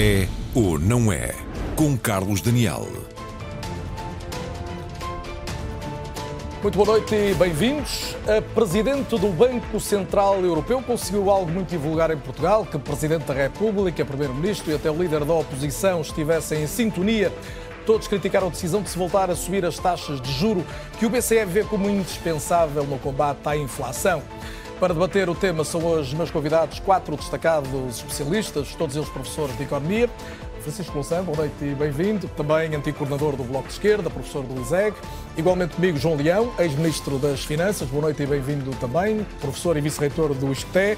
É ou não é? Com Carlos Daniel. Muito boa noite e bem-vindos. A Presidente do Banco Central Europeu conseguiu algo muito divulgar em Portugal, que Presidente da República, Primeiro-Ministro e até o líder da oposição estivessem em sintonia. Todos criticaram a decisão de se voltar a subir as taxas de juro, que o BCE vê como indispensável no combate à inflação. Para debater o tema são hoje meus convidados quatro destacados especialistas, todos eles professores de Economia. Francisco Louçã, boa noite e bem-vindo. Também antigo coordenador do Bloco de Esquerda, professor do ISEG. Igualmente comigo, João Leão, ex-ministro das Finanças. Boa noite e bem-vindo também. Professor e vice-reitor do ISCTE.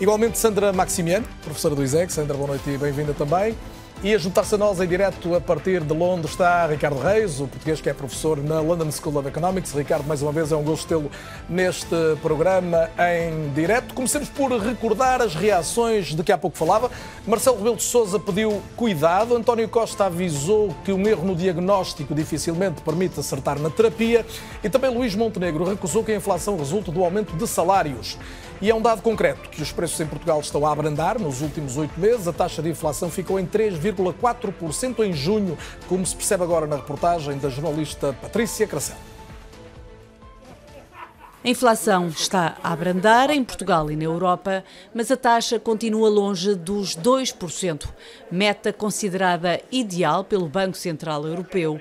Igualmente Sandra Maximiano, professora do ISEG. Sandra, boa noite e bem-vinda também. E a juntar-se a nós em direto a partir de Londres está Ricardo Reis, o português que é professor na London School of Economics. Ricardo, mais uma vez é um gosto tê-lo neste programa em direto. Comecemos por recordar as reações de que há pouco falava. Marcelo Rebelo de Sousa pediu cuidado, António Costa avisou que um erro no diagnóstico dificilmente permite acertar na terapia e também Luís Montenegro recusou que a inflação resulte do aumento de salários. E é um dado concreto que os preços em Portugal estão a abrandar nos últimos oito meses. A taxa de inflação ficou em 3,4% em junho, como se percebe agora na reportagem da jornalista Patrícia Cracel. A inflação está a abrandar em Portugal e na Europa, mas a taxa continua longe dos 2%, meta considerada ideal pelo Banco Central Europeu.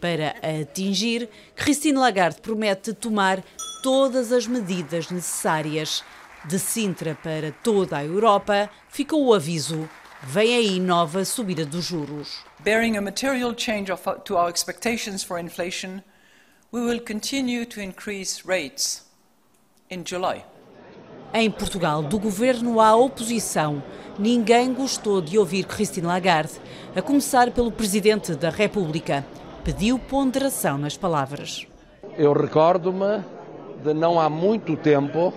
Para atingir, Christine Lagarde promete tomar todas as medidas necessárias. De Sintra para toda a Europa, ficou o aviso: vem aí nova subida dos juros. Bearing a material change of, to our expectations for inflation, we will continue to increase rates in July. Em Portugal, do governo à oposição, ninguém gostou de ouvir Christine Lagarde, a começar pelo presidente da República. Pediu ponderação nas palavras. Eu recordo-me de não há muito tempo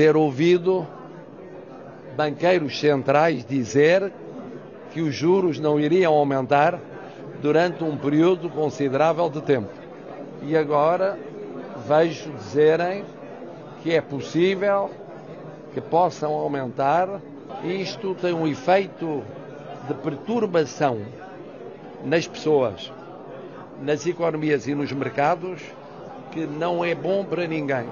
ter ouvido banqueiros centrais dizer que os juros não iriam aumentar durante um período considerável de tempo. E agora vejo dizerem que é possível que possam aumentar. Isto tem um efeito de perturbação nas pessoas, nas economias e nos mercados que não é bom para ninguém.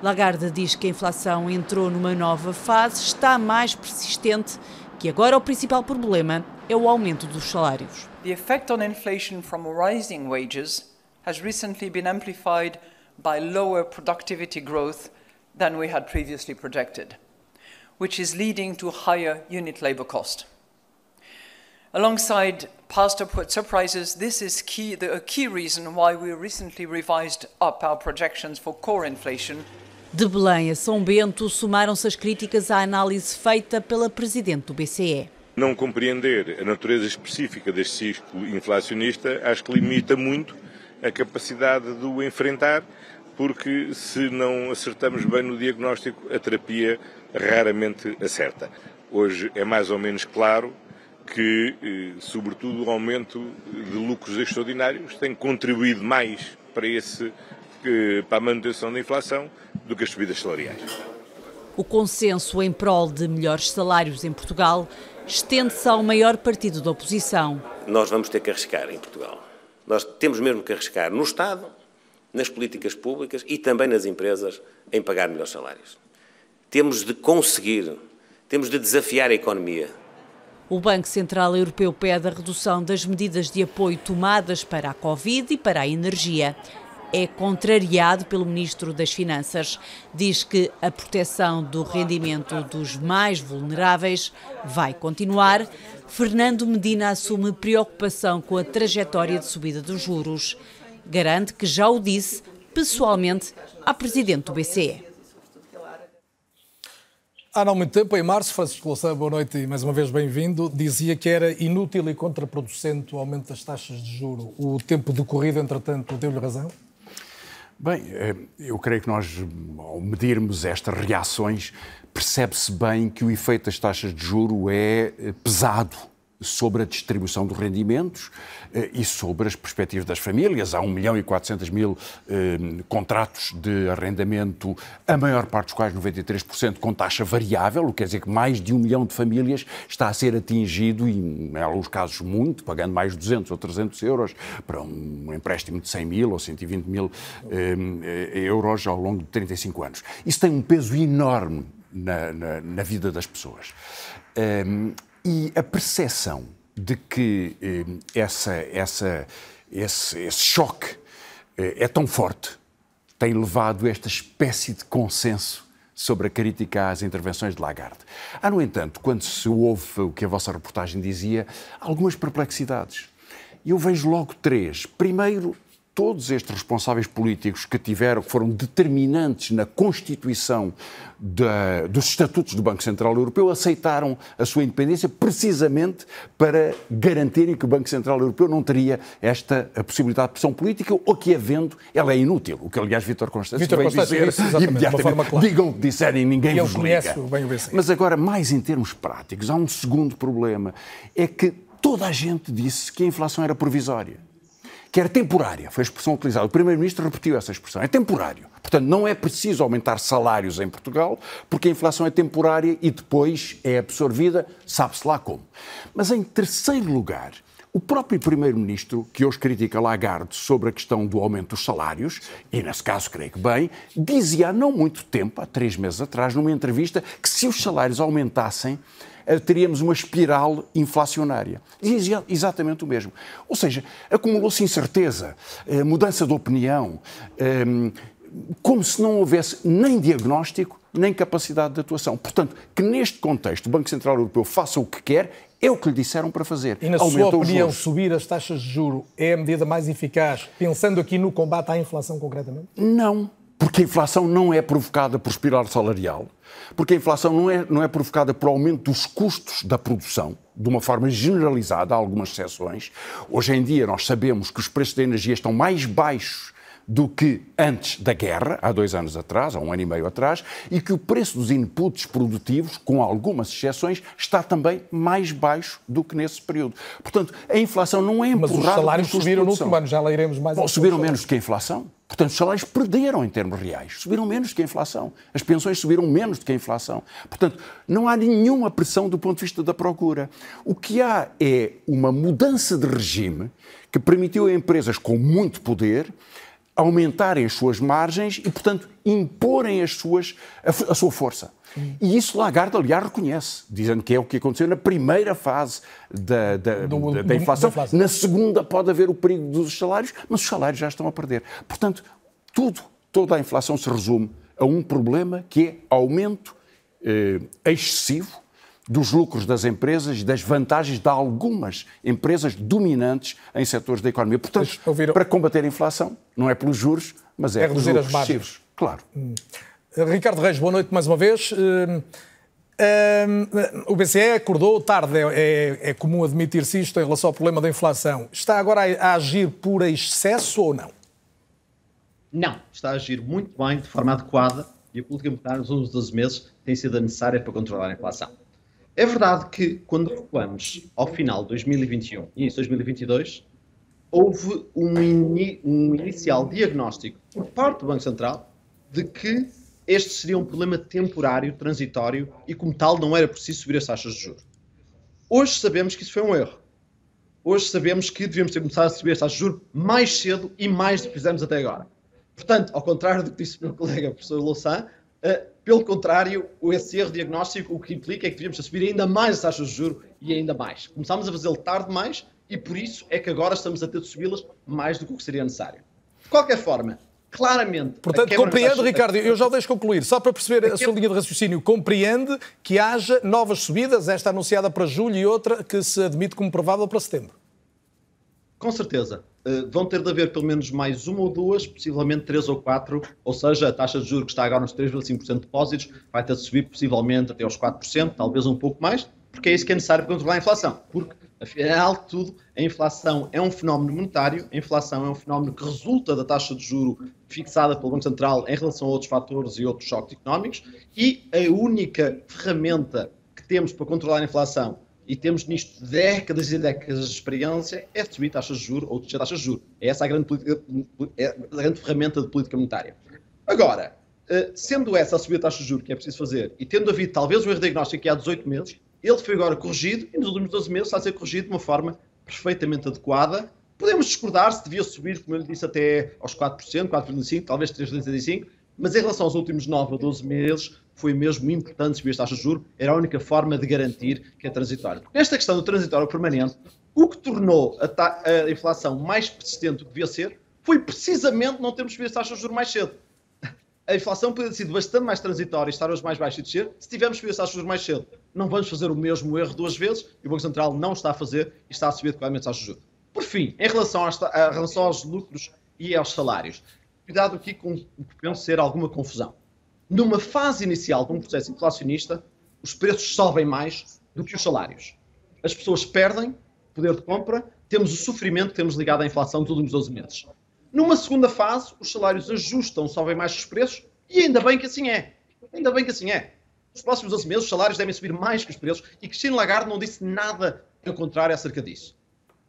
Lagarde diz que a inflação entrou numa nova fase, está mais persistente, que agora o principal problema é o aumento dos salários. The effect on inflation from rising wages has recently been amplified by lower productivity growth than we had previously projected, which is leading to higher unit labor cost. Alongside past upward surprises, this is key, the, a key reason why we recently revised up our projections for core inflation de Belém a São Bento somaram-se as críticas à análise feita pela Presidente do BCE. Não compreender a natureza específica deste ciclo inflacionista acho que limita muito a capacidade de o enfrentar, porque se não acertamos bem no diagnóstico, a terapia raramente acerta. Hoje é mais ou menos claro que, eh, sobretudo, o aumento de lucros extraordinários tem contribuído mais para esse para a manutenção da inflação do que as subidas salariais. O consenso em prol de melhores salários em Portugal estende-se ao maior partido da oposição. Nós vamos ter que arriscar em Portugal. Nós temos mesmo que arriscar no Estado, nas políticas públicas e também nas empresas em pagar melhores salários. Temos de conseguir, temos de desafiar a economia. O Banco Central Europeu pede a redução das medidas de apoio tomadas para a Covid e para a energia é contrariado pelo Ministro das Finanças. Diz que a proteção do rendimento dos mais vulneráveis vai continuar. Fernando Medina assume preocupação com a trajetória de subida dos juros. Garante que já o disse pessoalmente à Presidente do BCE. Há não muito tempo, em março, Francisco Louçã, boa noite e mais uma vez bem-vindo, dizia que era inútil e contraproducente o aumento das taxas de juro. O tempo decorrido, entretanto, deu-lhe razão? Bem, eh, eu creio que nós, ao medirmos estas reações, percebe-se bem que o efeito das taxas de juro é eh, pesado sobre a distribuição dos rendimentos eh, e sobre as perspectivas das famílias. Há 1 milhão e 400 mil eh, contratos de arrendamento, a maior parte dos quais, 93%, com taxa variável, o que quer dizer que mais de um milhão de famílias está a ser atingido, e em alguns casos muito, pagando mais de 200 ou 300 euros para um empréstimo de 100 mil ou 120 mil eh, euros ao longo de 35 anos. Isso tem um peso enorme na, na, na vida das pessoas. Um, e a percepção de que um, essa, essa, esse, esse choque uh, é tão forte tem levado a esta espécie de consenso sobre a crítica às intervenções de Lagarde. Há, no entanto, quando se ouve o que a vossa reportagem dizia, algumas perplexidades. Eu vejo logo três. Primeiro, todos estes responsáveis políticos que tiveram, que foram determinantes na constituição da, dos estatutos do Banco Central Europeu, aceitaram a sua independência precisamente para garantirem que o Banco Central Europeu não teria esta possibilidade de pressão política ou que, havendo, ela é inútil. O que, aliás, Vítor Constâncio Vítor veio Constâncio dizer disse imediatamente, forma clara. digam o que disserem, ninguém E ele vos liga. bem o BCE. Mas agora, mais em termos práticos, há um segundo problema. É que toda a gente disse que a inflação era provisória que era temporária, foi a expressão utilizada. O Primeiro-Ministro repetiu essa expressão, é temporário. Portanto, não é preciso aumentar salários em Portugal, porque a inflação é temporária e depois é absorvida, sabe-se lá como. Mas, em terceiro lugar, o próprio Primeiro-Ministro, que hoje critica Lagarde sobre a questão do aumento dos salários, e nesse caso creio que bem, dizia há não muito tempo, há três meses atrás, numa entrevista, que se os salários aumentassem, teríamos uma espiral inflacionária. Dizia exatamente o mesmo. Ou seja, acumulou-se incerteza, eh, mudança de opinião, eh, como se não houvesse nem diagnóstico, nem capacidade de atuação. Portanto, que neste contexto o Banco Central Europeu faça o que quer, é o que lhe disseram para fazer. E na sua Aumenta os opinião, subir as taxas de juro é a medida mais eficaz, pensando aqui no combate à inflação concretamente? Não, porque a inflação não é provocada por espiral salarial, porque a inflação não é, não é provocada por aumento dos custos da produção, de uma forma generalizada, há algumas exceções. Hoje em dia nós sabemos que os preços da energia estão mais baixos do que antes da guerra, há dois anos atrás, há um ano e meio atrás, e que o preço dos inputs produtivos, com algumas exceções, está também mais baixo do que nesse período. Portanto, a inflação não é Mas empurrada os salários subiram no último ano, já lá iremos mais Bom, subiram menos do que a inflação. Portanto, os salários perderam em termos reais. Subiram menos do que a inflação. As pensões subiram menos do que a inflação. Portanto, não há nenhuma pressão do ponto de vista da procura. O que há é uma mudança de regime que permitiu a empresas com muito poder aumentarem as suas margens e, portanto, imporem as suas, a, a sua força. E isso Lagarde, aliás, reconhece, dizendo que é o que aconteceu na primeira fase da, da, Do- da- da inflação. Na segunda pode haver o perigo dos salários, mas os salários já estão a perder. Portanto, tudo, toda a inflação se resume a um problema que é aumento eh, excessivo dos lucros das empresas e das vantagens de algumas empresas dominantes em setores da economia. Portanto, para combater a inflação, não é pelos juros, mas é, É pelos reduzir as lucros margens. excessivos. Claro. Ricardo Reis, boa noite mais uma vez. Hum, hum, o BCE acordou tarde, é, é- é comum admitir-se isto em relação ao problema da inflação. Está agora a, a agir por excesso ou não? Não, está a agir muito bem, de forma adequada, e a política monetária nos últimos 12 meses tem sido a necessária para controlar a inflação. É verdade que, quando recuamos ao final de 2021 e de 2022, houve um, ini- um inicial diagnóstico por parte do Banco Central de que este seria um problema temporário, transitório, e como tal não era preciso subir as taxas de juros. Hoje sabemos que isso foi um erro. Hoje sabemos que devíamos ter começado a subir as taxas de juros mais cedo e mais do que fizemos até agora. Portanto, ao contrário do que disse o meu colega, o professor Louçã, eh, pelo contrário, esse erro diagnóstico o que implica é que devíamos subir ainda mais as taxas de juros e ainda mais. Começámos a fazê-lo tarde demais e por isso é que agora estamos a ter de subi-las mais do que o que seria necessário. De qualquer forma, claramente. Portanto, quebra compreende, das taxas- Ricardo, eu já o deixo concluir, só para perceber a sua linha de raciocínio, compreende que haja novas subidas, esta anunciada para julho e outra que se admite como provável para setembro. Com certeza. Uh, vão ter de haver pelo menos mais uma ou duas, possivelmente três ou quatro, ou seja, a taxa de juros que está agora nos 3,5% de depósitos vai ter de subir possivelmente até aos 4%, talvez um pouco mais, porque é isso que é necessário para controlar a inflação. Porque, afinal de tudo, a inflação é um fenómeno monetário, a inflação é um fenómeno que resulta da taxa de juro fixada pelo Banco Central em relação a outros fatores e outros choques económicos, e a única ferramenta que temos para controlar a inflação e temos nisto décadas e décadas de experiência, é subir taxas de juros ou descer taxas de juros. É essa a grande, é a grande ferramenta de política monetária. Agora, eh, sendo essa a subir a taxa de juros que é preciso fazer e tendo havido talvez um erro diagnóstico aqui há 18 meses, ele foi agora corrigido e nos últimos 12 meses está a ser corrigido de uma forma perfeitamente adequada. Podemos discordar se devia subir, como eu lhe disse, até aos 4%, 4,5%, talvez 3,75%, mas em relação aos últimos 9 a 12 meses, foi mesmo importante subir as taxas de juros, era a única forma de garantir que é transitório. Nesta questão do transitório permanente, o que tornou a, a inflação mais persistente do que devia ser foi precisamente não termos subido as taxas de juros mais cedo a inflação podia ter sido bastante mais transitória e estar hoje mais baixo e descer se tivermos subido as taxas mais cedo. Não vamos fazer o mesmo erro duas vezes e o Banco Central não está a fazer e está a subir adequadamente as taxas de juros. Por fim, em relação, às, a relação aos lucros e aos salários, cuidado aqui com o que penso ser alguma confusão. Numa fase inicial de um processo inflacionista, os preços sobem mais do que os salários. As pessoas perdem poder de compra, temos o sofrimento que temos ligado à inflação dos últimos 12 meses. Numa segunda fase, os salários ajustam, sobem mais os preços, e ainda bem que assim é. Ainda bem que assim é. Nos próximos 12 meses, os salários devem subir mais que os preços, e Cristina Lagarde não disse nada ao contrário acerca disso.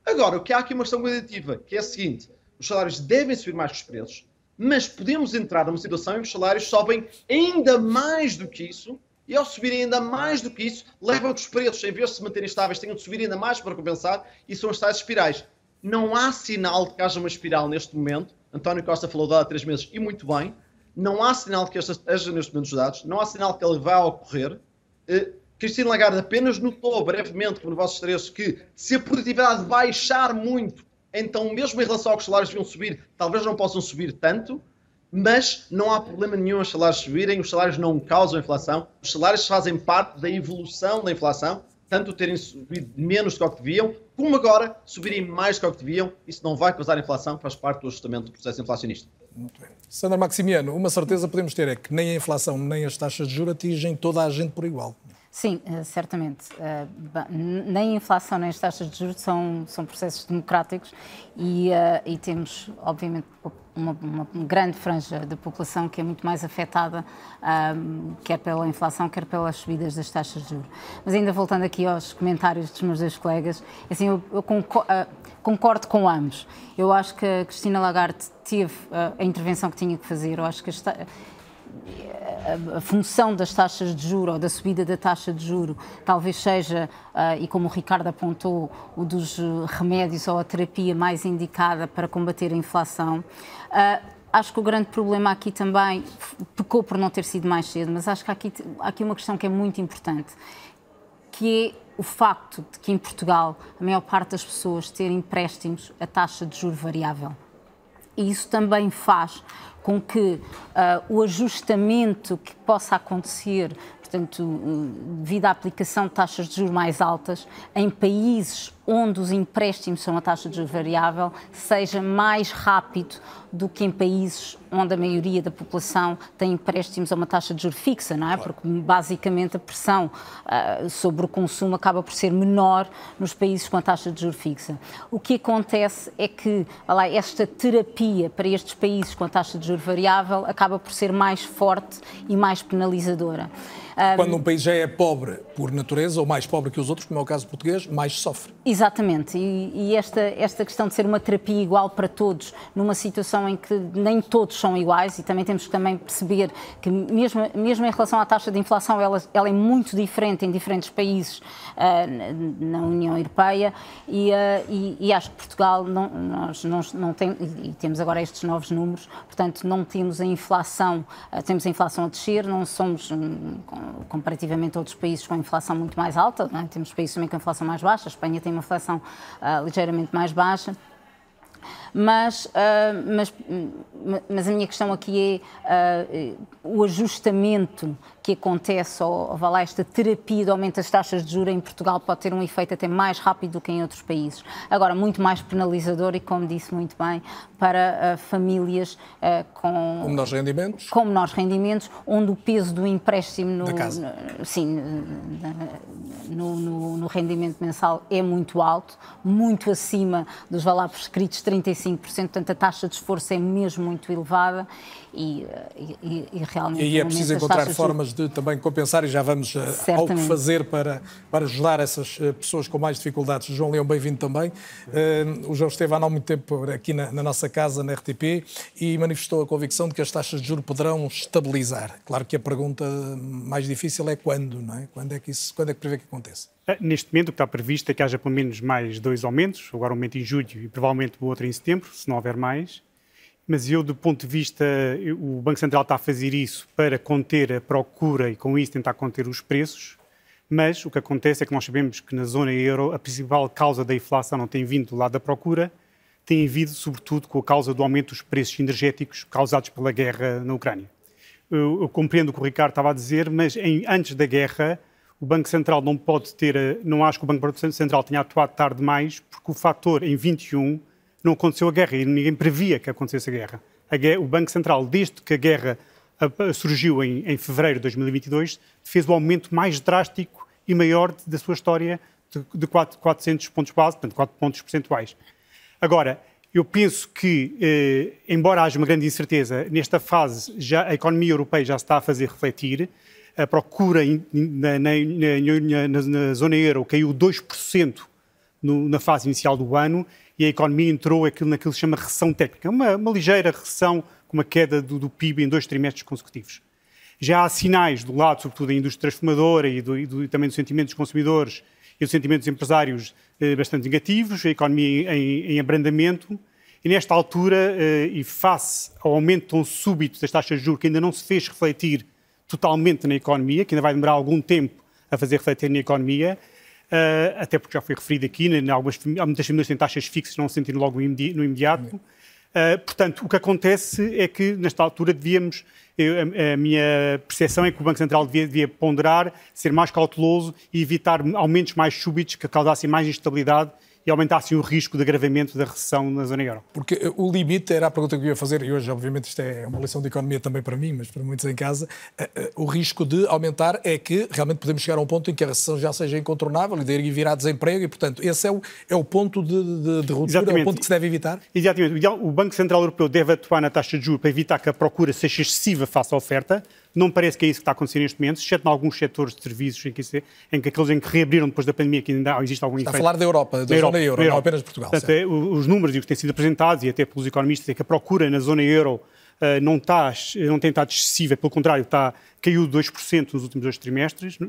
Agora, o que há aqui uma questão qualitativa, que é a seguinte: os salários devem subir mais que os preços, mas podemos entrar numa situação em que os salários sobem ainda mais do que isso, e ao subirem ainda mais do que isso, levam que os preços, em vez de se manterem estáveis, tenham de subir ainda mais para compensar, e são as tais espirais. Não há sinal de que haja uma espiral neste momento. António Costa falou dela há três meses e muito bem. Não há sinal de que esta esteja neste momento dos dados. Não há sinal de que ele vá ocorrer. Cristina Lagarde apenas notou brevemente, como no vosso estresso, que se a produtividade baixar muito, então mesmo em relação aos salários deviam subir, talvez não possam subir tanto, mas não há problema nenhum os salários subirem, os salários não causam inflação, os salários fazem parte da evolução da inflação tanto terem subido menos do que deviam, como agora subirem mais do que deviam. Isso não vai causar inflação, faz parte do ajustamento do processo inflacionista. Muito bem. Sandra Maximiano, uma certeza podemos ter é que nem a inflação nem as taxas de juros atingem toda a gente por igual. Sim, eh, certamente. Eh, nem inflação nem as taxas de juros são, são processos democráticos e, uh, e temos, obviamente, uma, uma, grande franja da população que é muito mais afetada, quer pela inflação, quer pelas subidas das taxas de juros. Mas ainda voltando aqui aos comentários dos meus dois colegas, assim, eu, eu concordo, concordo, com ambos. Eu acho que a Cristina Lagarde teve a intervenção que tinha que fazer. Eu acho que a, a, função das taxas de juro ou da subida da taxa de juro talvez seja, uh, e como o Ricardo apontou, o dos remédios ou a terapia mais indicada para combater a inflação. Uh, acho que o grande problema aqui também pecou por não ter sido mais cedo, mas acho que há aqui, há aqui uma questão que é muito importante, que é o facto de que em Portugal a maior parte das pessoas terem empréstimos a taxa de juro variável. E isso também faz com que uh, o ajustamento que possa acontecer, portanto, uh, devido à aplicação de taxas de juros mais altas, em países onde os empréstimos são a taxa de juros variável, seja mais rápido do que em países onde a maioria da população tem empréstimos a uma taxa de juros fixa, não é? Claro. Porque basicamente a pressão uh, sobre o consumo acaba por ser menor nos países com a taxa de juros fixa. O que acontece é que lá, esta terapia para estes países com a taxa de juros variável acaba por ser mais forte e mais penalizadora. Quando um país já é pobre por natureza, ou mais pobre que os outros, como é o caso português, mais sofre. Exatamente, e, e, esta, esta questão de ser uma terapia igual para todos, numa situação em que nem todos são iguais, e também temos que também perceber que mesmo, mesmo em relação à taxa de inflação, ela, ela é muito diferente em diferentes países uh, na União Europeia, e, uh, e, e, acho que Portugal, não, nós não, não e temos agora estes novos números, portanto não temos a inflação, uh, temos a inflação a descer, não somos um, comparativamente a outros países com inflação muito mais alta, é? temos países também com inflação mais baixa, a Espanha tem uma inflação uh, ligeiramente mais baixa. Mas, uh, mas, mas a minha questão aqui é uh, o ajustamento que acontece, ou, ou esta terapia de aumento das taxas de juros em Portugal pode ter um efeito até mais rápido do que em outros países. Agora, muito mais penalizador e, como disse muito bem, para uh, famílias uh, com, com menores rendimentos. Com menores rendimentos, onde o peso do empréstimo no, no sim, no, no, no, rendimento mensal é muito alto, muito acima dos valores prescritos, 35%, portanto a taxa de esforço é mesmo muito elevada e, e, e realmente... E aí é preciso encontrar formas de de também compensar e já vamos uh, ao que fazer para, para ajudar essas uh, pessoas com mais dificuldades. João Leão, bem-vindo também. Uh, o João esteve há não muito tempo aqui na, na, nossa casa, na RTP, e manifestou a convicção de que as taxas de juros poderão estabilizar. Claro que a pergunta mais difícil é quando, não é? Quando é que, isso, quando é que prevê que aconteça? Neste momento, o que está previsto é que haja pelo menos mais dois aumentos, agora um aumento em julho e provavelmente o outro em setembro, se não houver mais mas eu, do ponto de vista, o Banco Central está a fazer isso para conter a procura e, com isso, tentar conter os preços. Mas o que acontece é que nós sabemos que na zona euro a principal causa da inflação não tem vindo do lado da procura, tem vindo, sobretudo, com a causa do aumento dos preços energéticos causados pela guerra na Ucrânia. Eu, eu compreendo o que o Ricardo estava a dizer, mas em, antes da guerra o Banco Central não pode ter, não acho que o Banco Central tenha atuado tarde demais, porque o fator em 21 não aconteceu a guerra e ninguém previa que acontecesse a guerra. A guerra o Banco Central, desde que a guerra surgiu em, em fevereiro de 2022, fez o aumento mais drástico e maior da sua história de, de 400 pontos base, portanto 4 pontos percentuais. Agora, eu penso que, eh, embora haja uma grande incerteza, nesta fase já a economia europeia já se está a fazer refletir, a procura na, na, na, na zona euro caiu 2% no, na fase inicial do ano e a economia entrou aquilo, naquilo que se chama recessão técnica, uma, uma ligeira recessão com uma queda do, do, PIB em dois trimestres consecutivos. Já há sinais do lado, sobretudo da indústria transformadora e, do, e do, também do sentimento dos consumidores e do sentimento dos empresários eh, bastante negativos, a economia em, em abrandamento, e nesta altura, eh, e face ao aumento tão súbito das taxas de juros, que ainda não se fez refletir totalmente na economia, que ainda vai demorar algum tempo a fazer refletir na economia, uh, até porque já foi referido aqui, né, algumas, há muitas famílias têm taxas fixas, não sentindo logo no imediato. Uh, portanto, o que acontece é que, nesta altura, devíamos. Eu, a, a, minha percepção é que o Banco Central devia, devia, ponderar, ser mais cauteloso e evitar aumentos mais súbitos que causassem mais instabilidade e aumentassem o risco de agravamento da recessão na zona euro. Porque o limite era a pergunta que eu ia fazer, e hoje, obviamente, isto é uma lição de economia também para mim, mas para muitos em casa. Eh, eh, o risco de aumentar é que realmente podemos chegar a um ponto em que a recessão já seja incontornável e daí virar desemprego, e, portanto, esse é o, é o ponto de, de, de ruptura, é o ponto que se deve evitar? Exatamente. O Banco Central Europeu deve atuar na taxa de juros para evitar que a procura seja excessiva face à oferta. Não parece que é isso que está acontecendo neste momento, exceto em alguns setores de serviços em que, em que aqueles em que reabriram depois da pandemia, que ainda existe algum está efeito. Está a falar da Europa, da, da zona Europa, euro, não apenas de Portugal. Portanto, é, os números que têm sido apresentados, e até pelos economistas, é que a procura na zona euro uh, não, está, não tem estado excessiva, pelo contrário, está, caiu 2% nos últimos dois trimestres.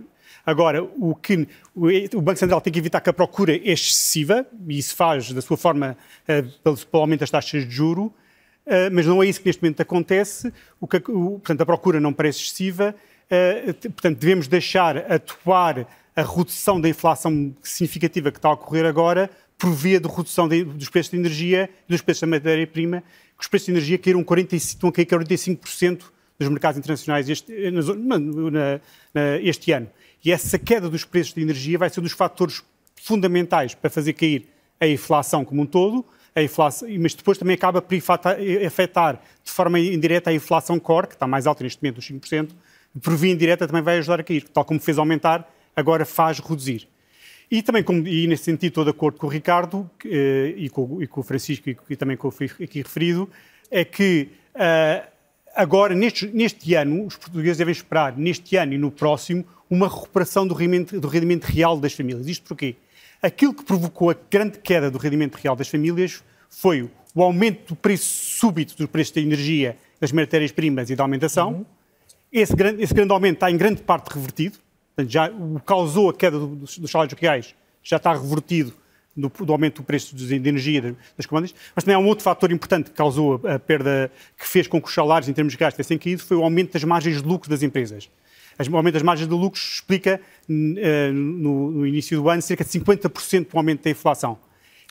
Agora, o que o Banco Central tem que evitar que a procura é excessiva, e isso faz da sua forma uh, pelo, pelo aumento das taxas de juro, Uh, mas não é isso que neste momento acontece. O que, o, portanto, a procura não parece excessiva. Uh, portanto, devemos deixar atuar a redução da inflação significativa que está a ocorrer agora por via de redução de, dos preços de energia e dos preços da matéria-prima, que os preços de energia caíram 45, estão a cair 45% nos mercados internacionais este, na, na, na, este ano. E essa queda dos preços de energia vai ser um dos fatores fundamentais para fazer cair a inflação como um todo, a inflação, mas depois também acaba por afetar de forma indireta a inflação core, que está mais alta neste momento, dos 5%, por via indireta também vai ajudar a cair, tal como fez aumentar, agora faz reduzir. E também, como, e nesse sentido, estou de acordo com o Ricardo eh, e, com, e, com, o Francisco e, e também com o aqui referido, é que uh, agora, neste, neste, ano, os portugueses devem esperar, neste ano e no próximo, uma recuperação do rendimento, do rendimento real das famílias. Isto porquê? Aquilo que provocou a grande queda do rendimento real das famílias foi o aumento do preço súbito dos preços da energia, das matérias-primas e da alimentação. Uhum. Esse, grande, esse grande aumento está em grande parte revertido, portanto, já o causou a queda dos, dos salários reais, já está revertido do, do, aumento do preço de energia das comandas, mas também há um outro fator importante que causou a, a perda, que fez com que os salários em termos de gastos tivessem caído, foi o aumento das margens de lucro das empresas. O aumento das margens de lucro explica, uh, no, no, início do ano, cerca de 50% do aumento da inflação.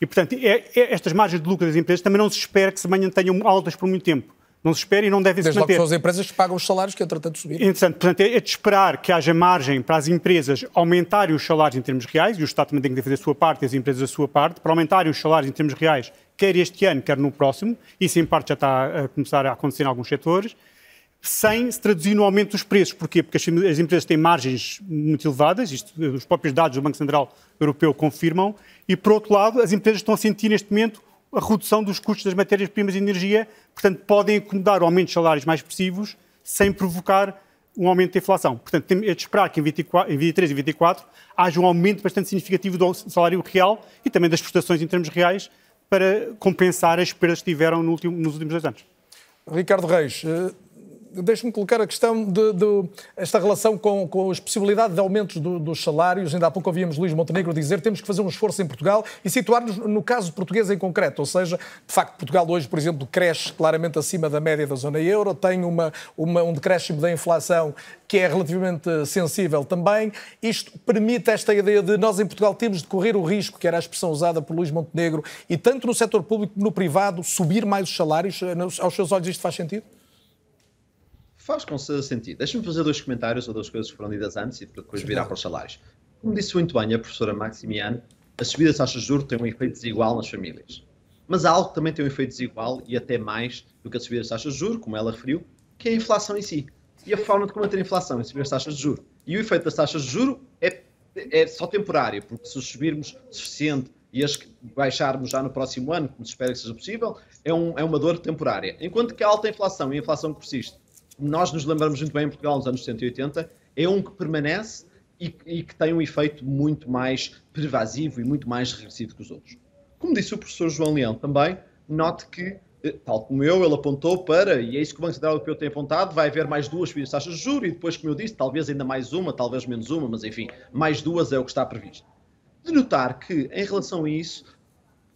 E, portanto, é, é, estas margens de lucro das empresas também não se espera que se mantenham altas por muito tempo. Não se espera e não devem Desde se manter. Desde logo são as empresas que pagam os salários que, entretanto, subiram. Interessante. Portanto, é, é de esperar que haja margem para as empresas aumentarem os salários em termos reais, e o Estado também tem que fazer a sua parte e as empresas a sua parte, para aumentarem os salários em termos reais, quer este ano, quer no próximo. Isso, em parte, já está a começar a acontecer em alguns setores sem se traduzir no aumento dos preços. Porquê? Porque as, empresas têm margens muito elevadas, isto, os próprios dados do Banco Central Europeu confirmam, e, por outro lado, as empresas estão a sentir neste momento a redução dos custos das matérias-primas e energia, portanto, podem acomodar o aumento de salários mais expressivos sem provocar um aumento da inflação. Portanto, temos de esperar que em, 24, em 23 e 24 haja um aumento bastante significativo do salário real e também das prestações em termos reais para compensar as perdas que tiveram no último, nos últimos dois anos. Ricardo Reis, eh, deixe-me colocar a questão de, de, esta relação com, com as possibilidades de aumentos do, dos salários. Ainda há pouco ouvíamos Luís Montenegro dizer que temos que fazer um esforço em Portugal e situar-nos no caso português em concreto. Ou seja, de facto, Portugal hoje, por exemplo, cresce claramente acima da média da zona euro, tem uma, uma, um decréscimo da inflação que é relativamente sensível também. Isto permite esta ideia de nós em Portugal temos de correr o risco, que era a expressão usada por Luís Montenegro, e tanto no setor público como no privado, subir mais os salários. Aos seus olhos isto faz sentido? Faz com sentido. Deixa-me fazer dois comentários ou duas coisas que foram ditas antes e depois virar para os salários. Como disse muito bem a professora Maximiano, a subida das taxas de juros tem um efeito desigual nas famílias. Mas há algo que também tem um efeito desigual e até mais do que a subida das taxas de juros, como ela referiu, que é a inflação em si. E a forma de combater a inflação é subir as taxas de juros. E o efeito das taxas de juros é, é só temporário, porque se subirmos suficiente e as baixarmos já no próximo ano, como se espera que seja possível, é, um, é uma dor temporária. Enquanto que a alta inflação e a inflação que persiste nós nos lembramos muito bem em Portugal nos anos 180, é um que permanece e, e, que tem um efeito muito mais pervasivo e muito mais regressivo que os outros. Como disse o professor João Leão também, note que, eh, tal como eu, ele apontou para, e é isso que o Banco Central Europeu tem apontado, vai haver mais duas subidas de taxas de juros e depois, como eu disse, talvez ainda mais uma, talvez menos uma, mas enfim, mais duas é o que está previsto. De notar que, em relação a isso,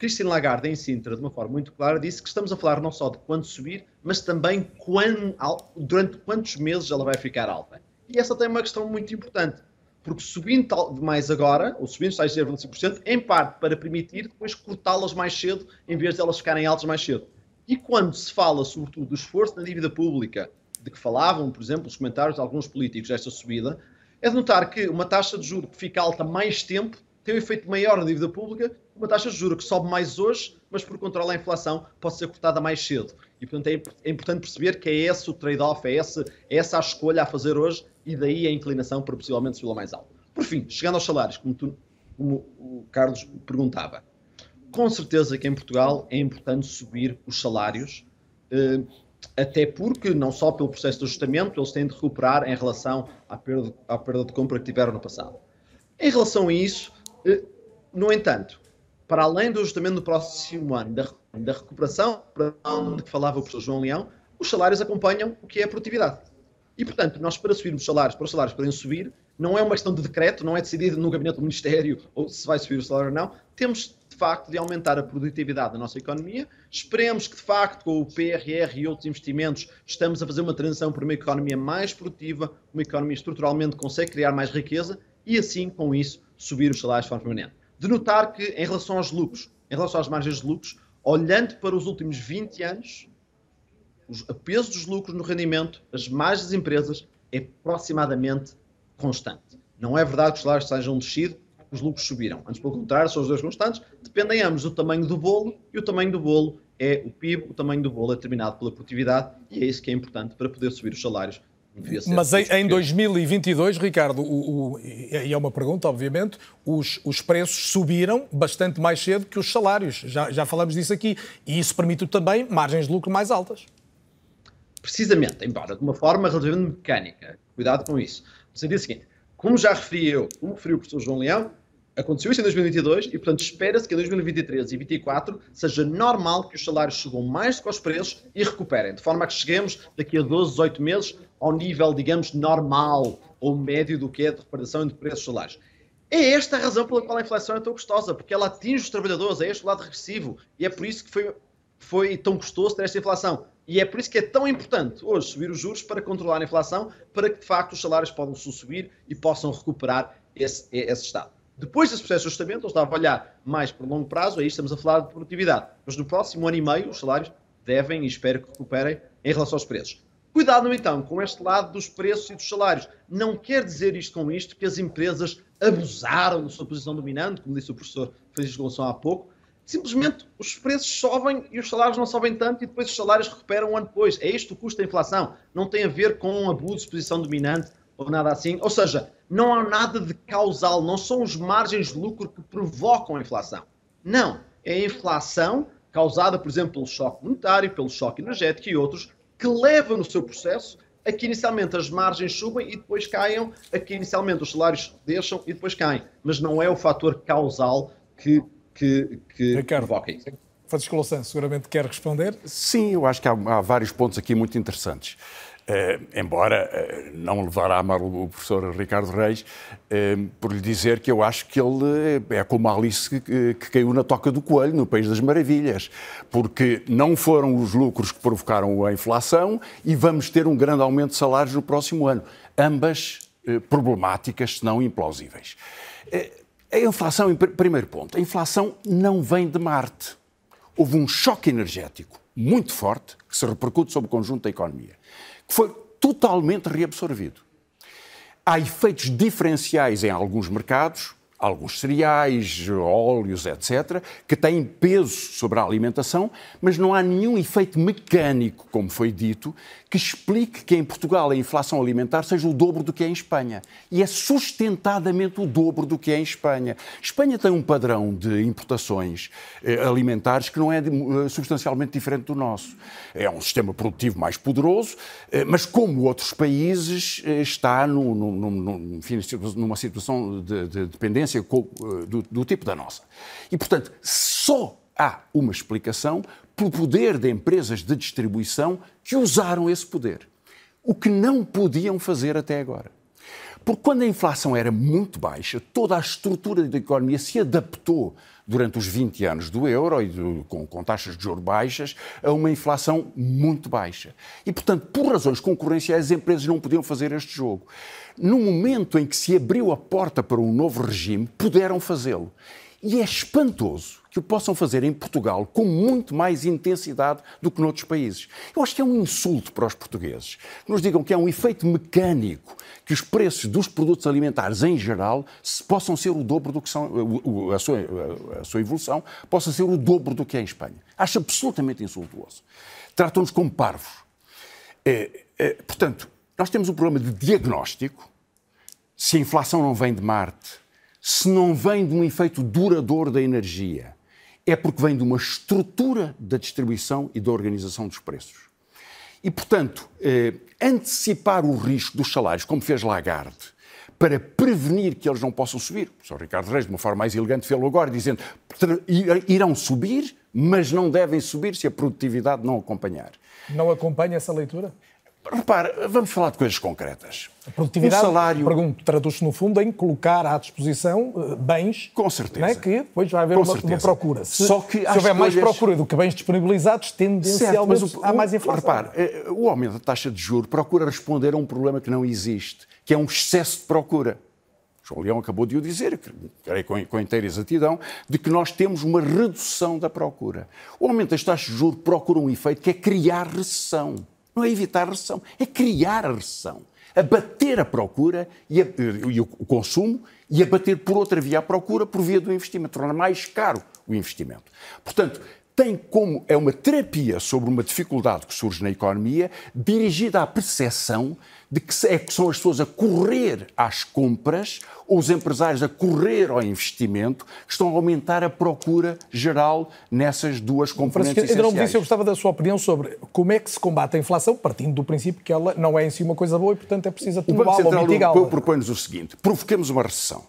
Christine Lagarde, em Sintra, de uma forma muito clara, disse que estamos a falar não só de quando subir, mas também quando, durante quantos meses ela vai ficar alta. E essa tem uma questão muito importante, porque subindo mais agora, ou subindo tais 0,5%, em parte para permitir depois cortá-las mais cedo, em vez de elas ficarem altas mais cedo. E quando se fala, sobretudo, do esforço na dívida pública, de que falavam, por exemplo, os comentários de alguns políticos desta subida, é de notar que uma taxa de juros que fica alta mais tempo tem um efeito maior na dívida pública, uma taxa de juros que sobe mais hoje, mas por controlar a inflação pode ser cortada mais cedo. E, portanto, é, é importante perceber que é esse o trade-off, é, é essa a escolha a fazer hoje e daí a inclinação para possivelmente subir mais alto. Por fim, chegando aos salários, como, tu, como o Carlos perguntava, com certeza que em Portugal é importante subir os salários, eh, até porque, não só pelo processo de ajustamento, eles têm de recuperar em relação à perda, à perda de compra que tiveram no passado. Em relação a isso, no entanto, para além do ajustamento do próximo ano, da, da recuperação de que falava o professor João Leão, os salários acompanham o que é a produtividade. E, portanto, nós para subirmos os salários, para os salários poderem subir, não é uma questão de decreto, não é decidido no gabinete do Ministério ou se vai subir o salário ou não. Temos, de facto, de aumentar a produtividade da nossa economia. Esperemos que, de facto, com o PRR e outros investimentos, estamos a fazer uma transição para uma economia mais produtiva, uma economia estruturalmente consegue criar mais riqueza e, assim, com isso, subir os salários de forma permanente. De notar que, em relação aos lucros, em relação às margens de lucros, olhando para os últimos 20 anos, o peso dos lucros no rendimento, as margens das empresas, é aproximadamente constante. Não é verdade que os salários sejam descidos, os lucros subiram. Antes, pelo contrário, são os dois constantes, dependem ambos do tamanho do bolo, e o tamanho do bolo é o PIB, o tamanho do bolo é determinado pela produtividade, e é isso que é importante para poder subir os salários mas em, em 2022, Ricardo, o, o, e é uma pergunta, obviamente, os, os preços subiram bastante mais cedo que os salários. Já, já falamos disso aqui. E isso permite também margens de lucro mais altas. Precisamente, embora de uma forma relativamente mecânica. Cuidado com isso. Você diz o seguinte: como já referi eu, como referiu o professor João Leão, Aconteceu isso em 2022 e, portanto, espera-se que em 2023 e 2024 seja normal que os salários subam mais do que os preços e recuperem, de forma a que cheguemos daqui a 12, 18 meses ao nível, digamos, normal ou médio do que é de reparação de preços salários. É esta a razão pela qual a inflação é tão custosa, porque ela atinge os trabalhadores, é este o lado regressivo, e é por isso que foi, foi tão custoso ter esta inflação. E é por isso que é tão importante hoje subir os juros para controlar a inflação, para que de facto os salários possam subir e possam recuperar esse, esse estado. Depois desse processo de ajustamento, eu estava a olhar mais por longo prazo, aí estamos a falar de produtividade. Mas no próximo ano e meio, os salários devem e espero que recuperem em relação aos preços. Cuidado, então, com este lado dos preços e dos salários. Não quer dizer isto com isto que as empresas abusaram da sua posição dominante, como disse o professor Francisco Gonçalves há pouco. Simplesmente os preços sobem e os salários não sobem tanto e depois os salários recuperam um ano depois. É isto o custo da inflação. Não tem a ver com um abuso de posição dominante ou nada assim. Ou seja, não há nada de causal, não são os margens de lucro que provocam a inflação. Não, é a inflação causada, por exemplo, pelo choque monetário, pelo choque energético e outros, que leva no seu processo é que inicialmente as margens subem e depois caiam, é que inicialmente os salários deixam e depois caem. Mas não é o fator causal que, que, que Ricardo, provoca isso. Francisco Louçã seguramente quer responder. Sim, eu acho que há, há vários pontos aqui muito interessantes. Uh, embora uh, não levará a mal o professor Ricardo Reis, uh, por lhe dizer que eu acho que ele é como a Alice que, que, caiu na toca do coelho, no País das Maravilhas, porque não foram os lucros que provocaram a inflação e vamos ter um grande aumento de salários no próximo ano. Ambas problemáticas, se não implausíveis. a inflação, em primeiro ponto, a inflação não vem de Marte. Houve um choque energético muito forte que se repercute sobre o conjunto da economia que foi totalmente reabsorvido. Há efeitos diferenciais em alguns mercados, alguns cereais, óleos, etc., que têm peso sobre a alimentação, mas não há nenhum efeito mecânico, como foi dito, que explique que em Portugal a inflação alimentar seja o dobro do que é em Espanha. E é sustentadamente o dobro do que é em Espanha. Espanha tem um padrão de importações eh, alimentares que não é eh, substancialmente diferente do nosso. É um sistema produtivo mais poderoso, eh, mas como outros países, está no, no, no, enfim, numa situação de, de dependência eh, do, do tipo da nossa. E, portanto, só há uma explicação pelo poder de empresas de distribuição que usaram esse poder. O que não podiam fazer até agora. Porque quando a inflação era muito baixa, toda a estrutura da economia se adaptou durante os 20 anos do euro e do, com, com, taxas de juros baixas a uma inflação muito baixa. E, portanto, por razões concorrenciais, as empresas não podiam fazer este jogo. No momento em que se abriu a porta para um novo regime, puderam fazê-lo. E é espantoso que o possam fazer em Portugal com muito mais intensidade do que noutros países. Eu acho que é um insulto para os portugueses que nos digam que é um efeito mecânico que os preços dos produtos alimentares em geral possam ser o dobro do que são, a sua, a sua evolução possa ser o dobro do que é em Espanha. Acho absolutamente insultuoso. Tratam-nos como parvos. É, é, portanto, nós temos um problema de diagnóstico. Se a inflação não vem de Marte, se não vem de um efeito duradouro da energia, é porque vem de uma estrutura da distribuição e da organização dos preços. E, portanto, eh, antecipar o risco dos salários, como fez Lagarde, para prevenir que eles não possam subir. O Sr. Ricardo Reis, de uma forma mais elegante, fez-lo agora, dizendo irão subir, mas não devem subir se a produtividade não acompanhar. Não acompanha essa leitura? Repara, vamos falar de coisas concretas. A produtividade, um salário... pergunto, traduz-se no fundo em colocar à disposição eh, bens Com certeza. Né, que depois vai haver uma, uma, procura. Se, Só que se houver escolhas... mais procura do que bens disponibilizados, tendencialmente certo, o, há mais inflação. Repare, eh, o aumento da taxa de juros procura responder a um problema que não existe, que é um excesso de procura. João Leão acabou de o dizer, creio com, com inteira exatidão, de que nós temos uma redução da procura. O aumento das taxas de juros procura um efeito que é criar recessão. Não é evitar a recessão, é criar a recessão. Abater a procura e, a, e o consumo e abater por outra via a procura por via do investimento, tornar mais caro o investimento. Portanto, tem como é uma terapia sobre uma dificuldade que surge na economia, dirigida à percepção de que é que são as pessoas a correr às compras ou os empresários a correr ao investimento que estão a aumentar a procura geral nessas duas componentes Francisco, ainda não me disse, eu gostava da sua opinião sobre como é que se combate a inflação, partindo do princípio que ela não é em si uma coisa boa e, portanto, é preciso atenuá-la ou mitigá-la. O propõe-nos o seguinte, provoquemos uma recessão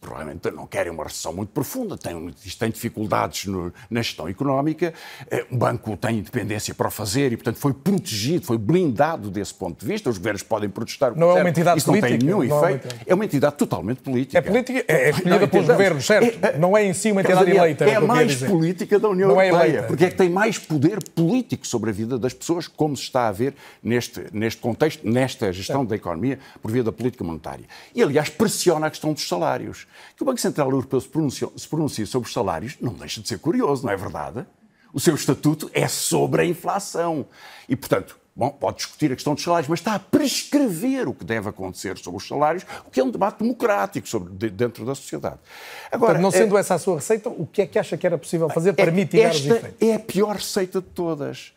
provavelmente não querem uma recessão muito profunda, têm, têm dificuldades no, na gestão económica, eh, o banco tem independência para o fazer e, portanto, foi protegido, foi blindado desse ponto de vista. Os governos podem protestar. Não é uma entidade Isso política. não tem nenhum não efeito. É uma entidade totalmente política. É política, é, é escolhida pelos governos, certo? É, é, não é em si uma entidade dizer, eleita. É, é a mais política da União não é Europeia, é porque é que tem mais poder político sobre a vida das pessoas, como se está a ver neste, neste contexto, nesta gestão da economia, por via da política monetária. E, aliás, pressiona a questão dos salários. Que o Banco Central Europeu se pronuncia, se pronuncia sobre os salários, não deixa de ser curioso, não é verdade? O seu estatuto é sobre a inflação. E, portanto, bom, pode discutir a questão dos salários, mas está a prescrever o que deve acontecer sobre os salários, o que é um debate democrático sobre, dentro da sociedade. Agora, portanto, não sendo é, essa a sua receita, o que é que acha que era possível fazer para é, mitigar os efeitos? É a pior receita de todas.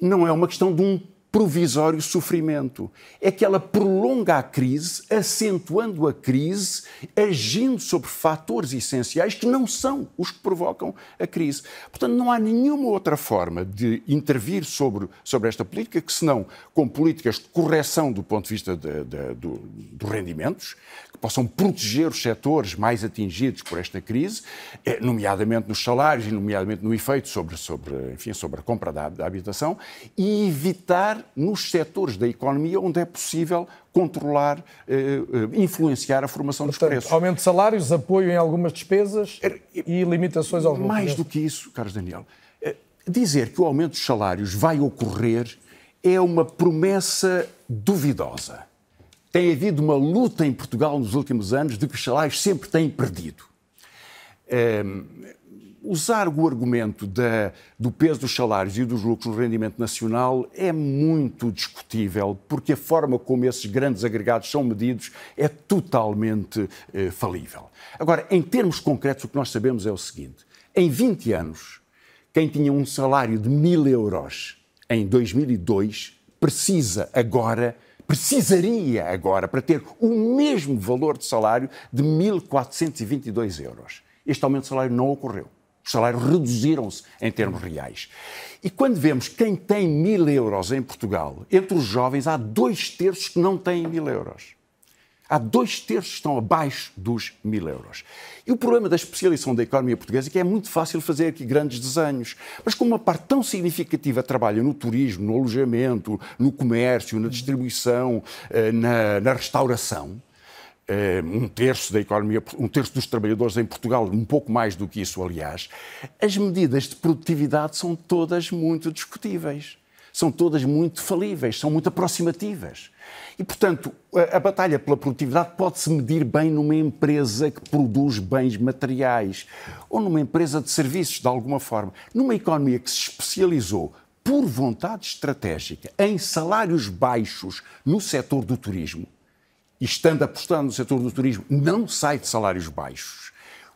Não é uma questão de um provisório sofrimento. É que ela prolonga a crise, acentuando a crise, agindo sobre fatores essenciais que não são os que provocam a crise. Portanto, não há nenhuma outra forma de intervir sobre, sobre esta política que senão com políticas de correção do ponto de vista do, dos rendimentos, que possam proteger os setores mais atingidos por esta crise, eh, nomeadamente nos salários e nomeadamente no efeito sobre, sobre, enfim, sobre a compra da, da habitação, e evitar nos setores da economia onde é possível controlar, eh, eh, influenciar a formação Portanto, dos preços. Aumento de salários, apoio em algumas despesas e limitações aos Mais do que isso, Carlos Daniel, eh, dizer que o aumento dos salários vai ocorrer é uma promessa duvidosa. Tem havido uma luta em Portugal nos últimos anos de que os salários sempre têm perdido usar o argumento da, do peso dos salários e dos lucros no rendimento nacional é muito discutível, porque a forma como esses grandes agregados são medidos é totalmente eh, falível. Agora, em termos concretos, o que nós sabemos é o seguinte: em 20 anos, quem tinha um salário de mil euros em 2002 precisa agora precisaria agora, para ter o mesmo valor de salário, de 1.422 euros. Este aumento de salário não ocorreu. Os salários reduziram-se em termos reais. E quando vemos quem tem mil euros em Portugal, entre os jovens há dois terços que não têm mil euros. Há dois terços que estão abaixo dos mil euros. E o problema da especialização da economia portuguesa é que é muito fácil fazer aqui grandes desenhos, mas como uma parte tão significativa trabalha no turismo, no alojamento, no comércio, na distribuição, eh, na, na restauração, um terço da economia, um terço dos trabalhadores em Portugal, um pouco mais do que isso, aliás, as medidas de produtividade são todas muito discutíveis, são todas muito falíveis, são muito aproximativas. E, portanto, a, a batalha pela produtividade pode-se medir bem numa empresa que produz bens materiais ou numa empresa de serviços, de alguma forma. Numa economia que se especializou por vontade estratégica em salários baixos no setor do turismo, estando apostado no setor do turismo, não sai de salários baixos.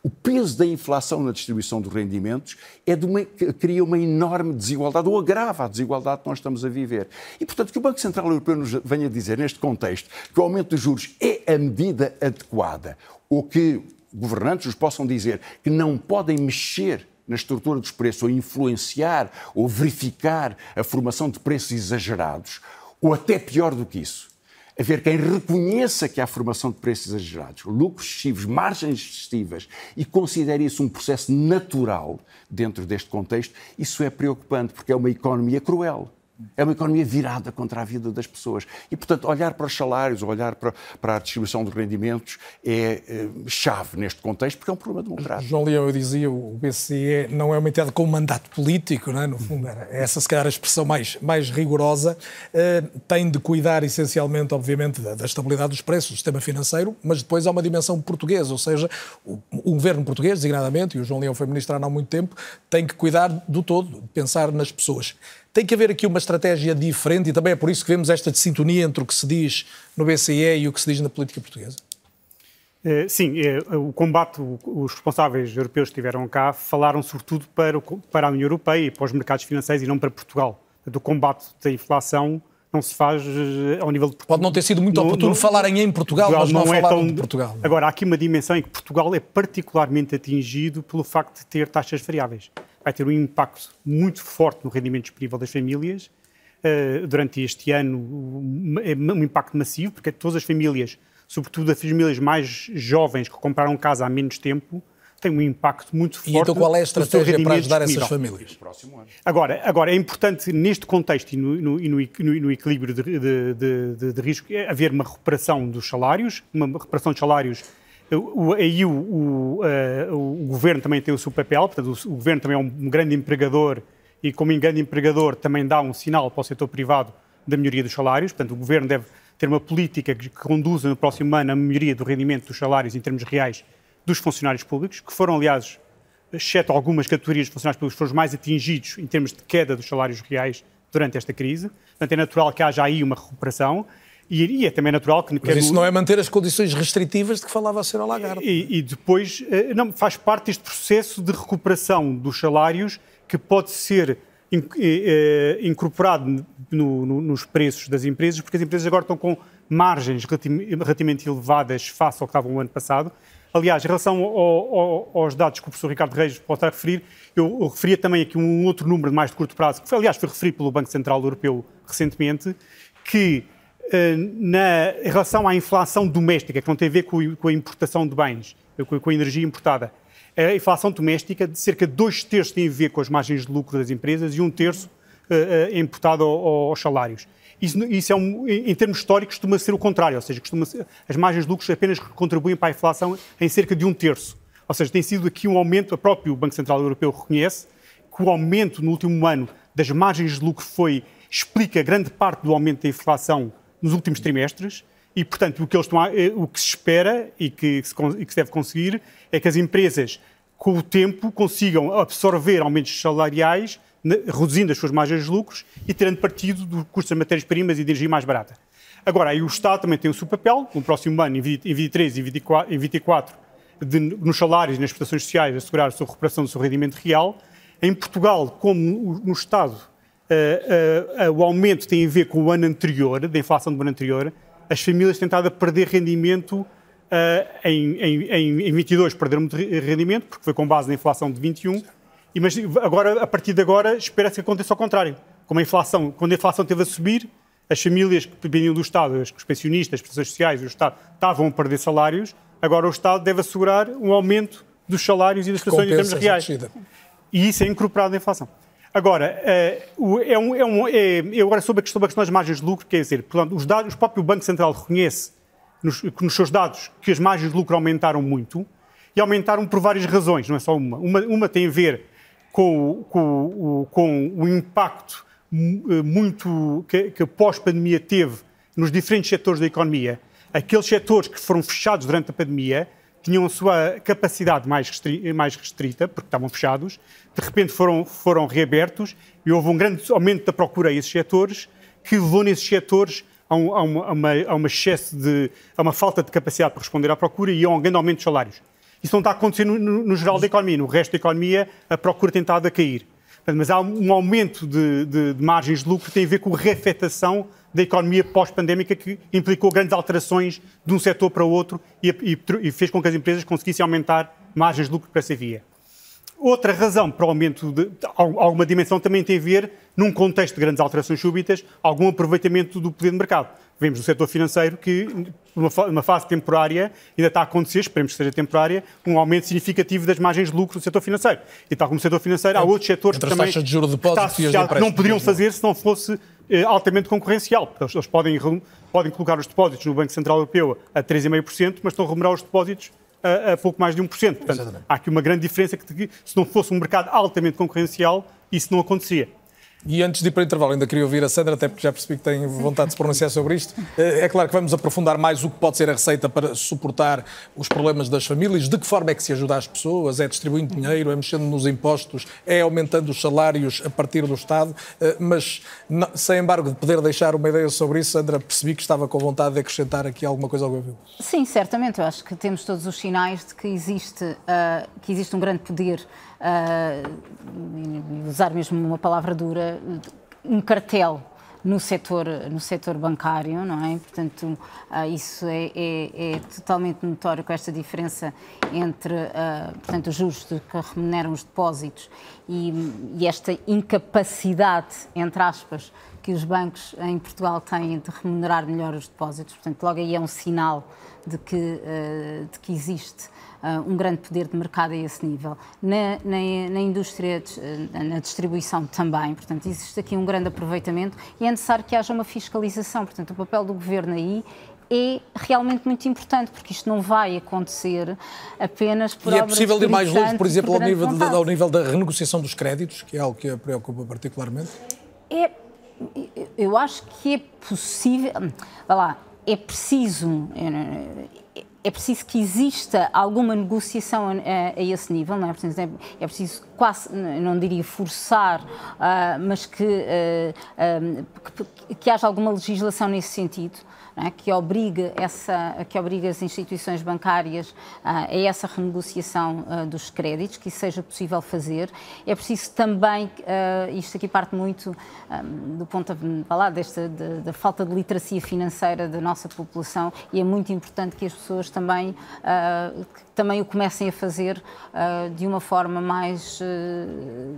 O peso da inflação na distribuição dos rendimentos é de uma, cria uma enorme desigualdade, ou agrava a desigualdade que nós estamos a viver. E, portanto, que o Banco Central Europeu nos venha dizer, neste contexto, que o aumento dos juros é a medida adequada, ou que governantes nos possam dizer que não podem mexer na estrutura dos preços, ou influenciar, ou verificar a formação de preços exagerados, ou até pior do que isso, haver quem reconheça que há formação de preços exagerados, lucros excessivos, margens excessivas e considere isso um processo natural dentro deste contexto, isso é preocupante porque é uma economia cruel. É uma economia virada contra a vida das pessoas. E, portanto, olhar para os salários, olhar para, para a distribuição de rendimentos é, é, chave neste contexto, porque é um problema democrático. João Leão, eu dizia, o BCE não é uma entidade com mandato político, não é? no fundo, era essa, se calhar, a expressão mais, mais rigorosa. Uh, tem de cuidar, essencialmente, obviamente, da, da, estabilidade dos preços do sistema financeiro, mas depois há uma dimensão portuguesa, ou seja, o, o governo português, designadamente, e o João Leão foi ministro há muito tempo, tem que cuidar do todo, pensar nas pessoas. Tem que haver aqui uma estratégia diferente e também é por isso que vemos esta sintonia entre o que se diz no BCE e o que se diz na política portuguesa? Eh, sim, eh, o combate, os responsáveis europeus que estiveram cá falaram sobretudo para, para a União Europeia e para os mercados financeiros e não para Portugal. O combate da inflação não se faz eh, ao nível de Portugal. Pode não ter sido muito oportuno no, falarem em Portugal, Portugal mas não, não é tão... de Portugal. Agora, há aqui uma dimensão em que Portugal é particularmente atingido pelo facto de ter taxas variáveis vai ter um impacto muito forte no rendimento disponível das famílias. Uh, durante este ano, um, um impacto massivo, porque todas as famílias, sobretudo as famílias mais jovens que compraram casa há menos tempo, têm um impacto muito forte. E então qual é a estratégia para ajudar essas famílias? Agora, agora, é importante, neste contexto e no, no, no, no equilíbrio de, de, de, de, risco, é haver uma recuperação dos salários, uma recuperação de salários aí o, o, uh, o, governo também tem o seu papel, portanto, o, o, governo também é um grande empregador e, como grande empregador, também dá um sinal para o setor privado da melhoria dos salários. Portanto, o governo deve ter uma política que conduza no próximo ano a melhoria do rendimento dos salários em termos reais dos funcionários públicos, que foram, aliás, exceto algumas categorias de funcionários públicos, foram os mais atingidos em termos de queda dos salários reais durante esta crise. Portanto, é natural que haja aí uma recuperação. E, e, é também natural que... Mas isso não é manter as condições restritivas de que falava a Sra. Lagarde. E, e depois, eh, não, faz parte deste processo de recuperação dos salários que pode ser incorporado no, no, nos preços das empresas, porque as empresas agora estão com margens relativamente elevadas face ao que estavam o ano passado. Aliás, em relação ao, ao, aos dados que o professor Ricardo Reis pode estar a referir, eu, eu referia também aqui um outro número de mais de curto prazo, que foi, aliás foi referido pelo Banco Central Europeu recentemente, que eh, na, em relação à inflação doméstica, que não tem a ver com, com a importação de bens, com, com a energia importada, a inflação doméstica de cerca de dois terços tem a ver com as margens de lucro das empresas e um terço uh, uh, imputado ao, aos salários. Isso, isso é um, em termos históricos costuma ser o contrário, ou seja, ser, as margens de lucros apenas contribuem para a inflação em cerca de um terço. Ou seja, tem sido aqui um aumento, o próprio Banco Central Europeu reconhece que o aumento no último ano das margens de lucro foi, explica grande parte do aumento da inflação nos últimos trimestres e, portanto, o que, eles estão a, eh, o que se espera e que, se, e que se deve conseguir é que as empresas, com o tempo, consigam absorver aumentos salariais, reduzindo as suas margens de lucros e tirando partido do custo das matérias-primas e de energia mais barata. Agora, aí o Estado também tem o seu papel, no próximo ano, em 23 e 24, em 24 de, nos salários e nas prestações sociais, assegurar a sua recuperação do seu rendimento real. Em Portugal, como no Estado, uh, uh, o aumento tem a ver com o ano anterior, da inflação do ano anterior, as famílias têm estado a perder rendimento em, em, em 22 perderam muito rendimento, porque foi com base na inflação de 21, e, mas agora, a partir de agora, espera-se que aconteça ao contrário. Como a inflação, quando a inflação teve a subir, as famílias que dependiam do Estado, os pensionistas, as prestações sociais e o Estado, estavam a perder salários, agora o Estado deve assegurar um aumento dos salários e das prestações em termos reais. E isso é incorporado na inflação. Agora, é um, é um, é, eu agora sobre a questão, a questão das margens de lucro, quer dizer, portanto, os dados, o próprio Banco Central reconhece nos, nos, seus dados que as margens de lucro aumentaram muito e aumentaram por várias razões, não é só uma. Uma, uma tem a ver com, com, com o impacto muito que, que a pós-pandemia teve nos diferentes setores da economia. Aqueles setores que foram fechados durante a pandemia tinham a sua capacidade mais, restri mais restrita, porque estavam fechados, de repente foram, foram reabertos e houve um grande aumento da procura a esses setores, que levou nesses setores a, um, a, uma, a, uma, excesso de, a uma falta de capacidade para responder à procura e a um grande aumento dos salários. Isso não está acontecendo no, no geral da economia. No resto da economia, a procura tem estado a cair. Mas há um aumento de, de, de margens de lucro que tem a ver com a reafetação da economia pós-pandémica que implicou grandes alterações de um setor para outro e, e, e, fez com que as empresas conseguissem aumentar margens de lucro para essa via. Outra razão para o aumento de alguma dimensão também tem a ver, num contexto de grandes alterações súbitas, algum aproveitamento do poder de mercado. Vemos no setor financeiro que, numa fase temporária, ainda está a acontecer, esperemos que seja temporária, um aumento significativo das margens de lucro do setor financeiro. E tal como o setor financeiro, há outros setores que também de depósito que não poderiam fazer se não fosse eh, altamente concorrencial. Eles podem, podem colocar os depósitos no Banco Central Europeu a 3,5%, mas estão a remunerar os depósitos a, a pouco mais de 1%. Portanto, há aqui uma grande diferença que, se não fosse um mercado altamente concorrencial, isso não acontecia. E antes de ir para o intervalo, ainda queria ouvir a Sandra, até porque já percebi que tem vontade de se pronunciar sobre isto. Eh, é claro que vamos aprofundar mais o que pode ser a receita para suportar os problemas das famílias, de que forma é que se ajuda as pessoas, é distribuindo dinheiro, é mexendo nos impostos, é aumentando os salários a partir do Estado. Eh, mas, sem embargo, de poder deixar uma ideia sobre isso, Sandra, percebi que estava com vontade de acrescentar aqui alguma coisa ao que ouviu. Sim, certamente. Eu acho que temos todos os sinais de que existe, uh, que existe um grande poder uh, usar mesmo uma palavra dura, um cartel no setor, no setor bancário, não é? Portanto, uh, isso é, é, é, totalmente notório com esta diferença entre uh, portanto, os juros que remuneram os depósitos e, e, esta incapacidade, entre aspas, que os bancos em Portugal têm de remunerar melhor os depósitos. Portanto, logo aí é um sinal de que, uh, de que existe um grande poder de mercado a esse nível. Na, na, na indústria, uh, na distribuição também, portanto, existe aqui um grande aproveitamento e é necessário que haja uma fiscalização. Portanto, o papel do governo aí é realmente muito importante, porque isto não vai acontecer apenas por E é possível ir mais longe, por exemplo, ao nível, de, ao nível da renegociação dos créditos, que é algo que a preocupa particularmente? É, eu acho que é possível. Vá lá, é preciso é preciso que exista alguma negociação a, a, a esse nível, não é? Portanto, é, é preciso quase, não diria forçar, uh, mas que, uh, que, que haja alguma legislação nesse sentido é? que, obriga essa, que obriga as instituições bancárias uh, a essa renegociação uh, dos créditos, que isso seja possível fazer. É preciso também, uh, isto aqui parte muito um, do ponto de falar desta de, da falta de literacia financeira da nossa população e é muito importante que as pessoas também também o comecem a fazer uh, de uma forma mais, uh,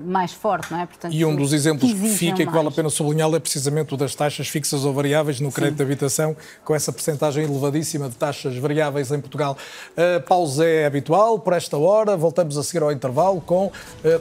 mais forte, não é? Portanto, e um dos exemplos que, fica e que vale a pena sublinhá-lo é precisamente o das taxas fixas ou variáveis no crédito Sim. de habitação, com essa percentagem elevadíssima de taxas variáveis em Portugal. Uh, pausa é habitual por esta hora, voltamos a seguir ao intervalo com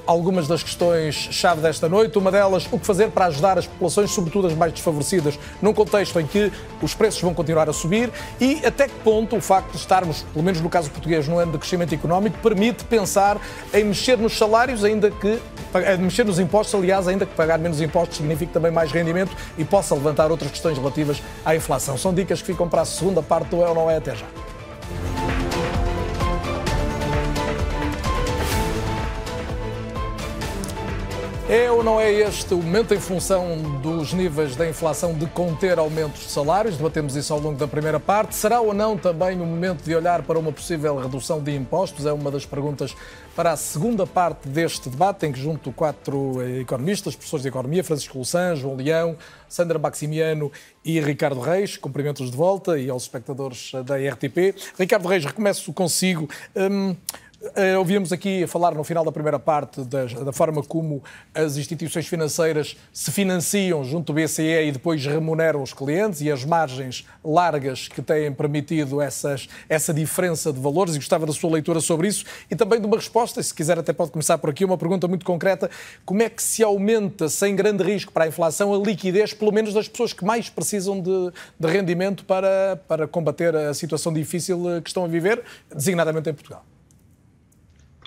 algumas das questões-chave desta noite. Uma delas, o que fazer para ajudar as populações, sobretudo as mais desfavorecidas, num contexto em que os preços vão continuar a subir e até que ponto o facto de estarmos, pelo menos no caso português, no ano de crescimento económico, permite pensar em mexer nos salários, ainda que eh, mexer nos impostos, aliás, ainda que pagar menos impostos significa também mais rendimento e possa levantar outras questões relativas à inflação. São dicas que ficam para a segunda parte do É ou Não É. Até já. É ou não é este o momento, em função dos níveis da inflação, de conter aumentos de salários? Debatemos isso ao longo da primeira parte. Será ou não também o momento de olhar para uma possível redução de impostos? É uma das perguntas para a segunda parte deste debate, em que junto quatro economistas, professores de economia, Francisco Louçã, João Leão, Sandra Maximiano e Ricardo Reis. Cumprimentos de volta e aos espectadores da RTP. Ricardo Reis, recomeço consigo. Hum, Uh, aqui falar no final da primeira parte da, da, forma como as instituições financeiras se financiam junto do BCE e depois remuneram os clientes e as margens largas que têm permitido essas, essa diferença de valores e gostava da sua leitura sobre isso e também de uma resposta, se quiser até pode começar por aqui, uma pergunta muito concreta, como é que se aumenta sem grande risco para a inflação a liquidez, pelo menos das pessoas que mais precisam de, de rendimento para, para combater a situação difícil que estão a viver, designadamente em Portugal?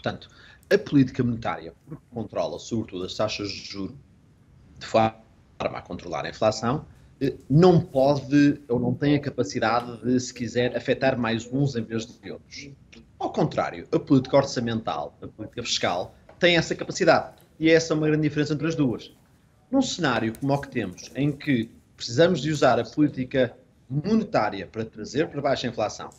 Portanto, a política monetária, porque controla sobretudo as taxas de juros, de forma a controlar a inflação, eh, não pode ou não tem a capacidade de, se quiser, afetar mais uns em vez de outros. Ao contrário, a política orçamental, a política fiscal, tem essa capacidade. E essa é uma grande diferença entre as duas. Num cenário como o que temos, em que precisamos de usar a política monetária para trazer para baixo a inflação,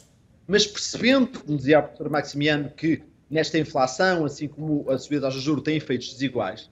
mas percebendo, como dizia a professora Maximiano, que nesta inflação, assim como a subida de juros tem efeitos desiguais,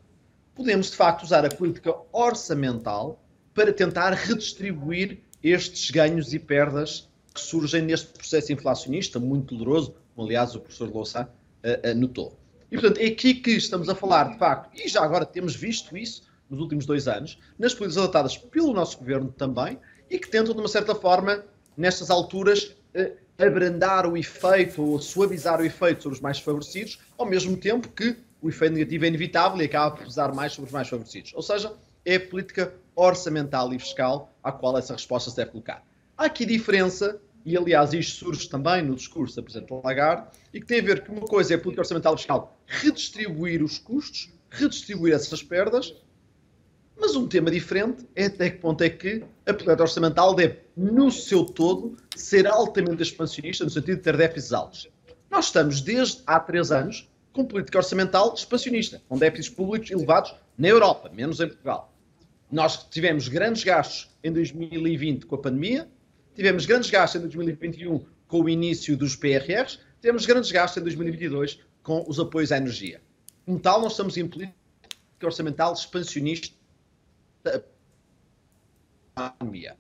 podemos de facto usar a política orçamental para tentar redistribuir estes ganhos e perdas que surgem neste processo inflacionista muito doloroso, como aliás o professor Louçã uh, uh, notou. E portanto, é aqui que estamos a falar de facto, e já agora temos visto isso nos últimos dois anos, nas políticas adotadas pelo nosso governo também, e que tentam, de uma certa forma, nestas alturas, uh, abrandar o efeito ou suavizar o efeito sobre os mais favorecidos, ao mesmo tempo que o efeito negativo é inevitável e acaba por pesar mais sobre os mais favorecidos. Ou seja, é a política orçamental e fiscal à qual essa resposta se deve colocar. Há aqui diferença, e aliás isto surge também no discurso da Presidente Lagarde, e que tem a ver que uma coisa é a política orçamental e fiscal redistribuir os custos, redistribuir essas perdas, mas um tema diferente é até que ponto é que a política orçamental deve, no seu todo, ser altamente expansionista, no sentido de ter déficits altos. Nós estamos, desde há três anos, com política orçamental expansionista, com déficits públicos elevados na Europa, menos em Portugal. Nós tivemos grandes gastos em 2020 com a pandemia, tivemos grandes gastos em 2021 com o início dos PRRs, tivemos grandes gastos em 2022 com os apoios à energia. Como tal, nós estamos em política orçamental expansionista pandemia.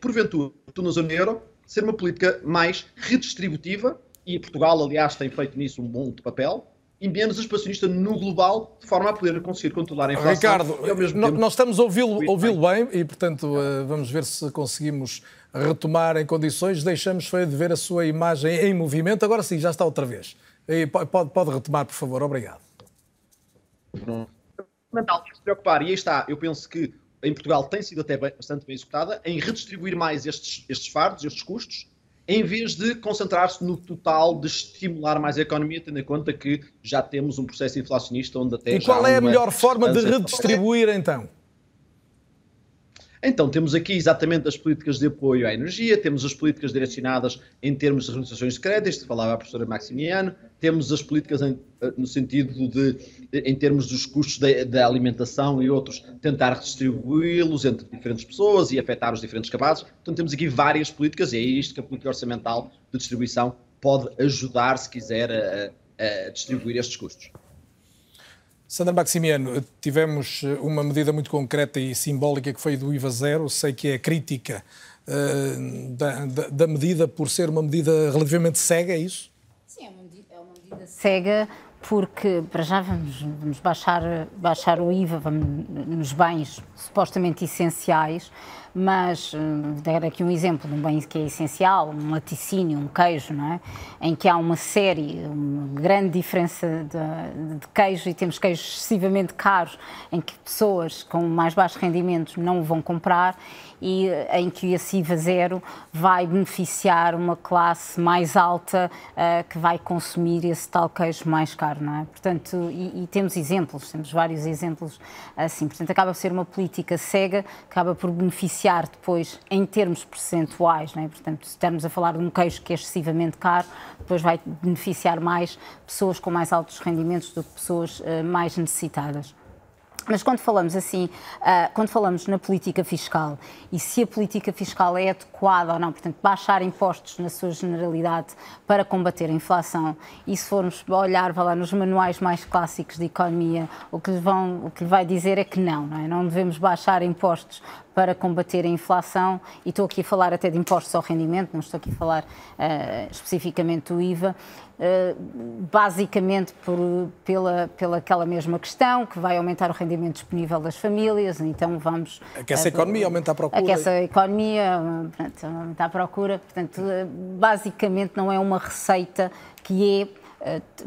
Porventura, na zona euro, ser uma política mais redistributiva, e Portugal, aliás, tem feito nisso um bom papel, e menos expansionista no global, de forma a poder conseguir controlar a inflação. Ricardo, tempo... nós estamos a ouvi-lo ouvi bem e, portanto, eh, vamos ver se conseguimos retomar em condições. Deixamos foi de ver a sua imagem em movimento. Agora sim, já está outra vez. Pode, pode retomar, por favor. Obrigado. Fundamental se preocupar, e aí está, eu penso que em Portugal tem sido até bem, bastante bem executada, em redistribuir mais estes, estes fardos, estes custos, em vez de concentrar-se no total de estimular mais a economia, tendo em conta que já temos um processo inflacionista onde até. E qual é a melhor forma de redistribuir então? Então, temos aqui exatamente as políticas de apoio à energia, temos as políticas direcionadas em termos de renegociações de créditos, falava a professora Maximiano, temos as políticas em, eh, no sentido de, em termos dos custos da alimentação e outros, tentar redistribuí-los entre diferentes pessoas e afetar os diferentes cabazes. Portanto, temos aqui várias políticas e é isto que a política orçamental de distribuição pode ajudar, se quiser, a, a distribuir estes custos. Sandra Maximiano, tivemos eh, uma medida muito concreta e simbólica que foi do IVA zero. Sei que é crítica uh, da, da, da, medida por ser uma medida relativamente cega, é isso? Sim, é uma medida, é uma medida cega porque para já vamos, vamos baixar, baixar o IVA vamos, nos bens supostamente essenciais, mas eh, dar aqui um exemplo de um bem que é essencial, um laticínio, um queijo, não é? em que há uma série, uma grande diferença de, de queijo e temos queijos excessivamente caros, em que pessoas com mais baixos rendimentos não vão comprar e eh, em que a CIVA zero vai beneficiar uma classe mais alta uh, que vai consumir esse tal queijo mais caro, não é? Portanto, e, e, temos exemplos, temos vários exemplos assim. Portanto, acaba por ser uma política cega, acaba por beneficiar depois em termos percentuais, não é? Portanto, se estamos a falar de um queijo que é excessivamente caro, depois vai beneficiar mais pessoas com mais altos rendimentos do que pessoas uh, mais necessitadas. Mas quando falamos assim, uh, quando falamos na política fiscal e se a política fiscal é adequada ou não, portanto, baixar impostos na sua generalidade para combater a inflação, e se formos olhar lá, nos manuais mais clássicos de economia, o que, vão, o que lhe vai dizer é que não, não, é? não devemos baixar impostos para combater a inflação, e estou aqui a falar até de impostos ao rendimento, não estou aqui a falar uh, especificamente do IVA, basicamente por, pela, pela aquela mesma questão, que vai aumentar o rendimento disponível das famílias, então vamos... Aquece a economia, aumenta a procura. Aquece a economia, portanto, aumenta a procura, portanto, basicamente não é uma receita que é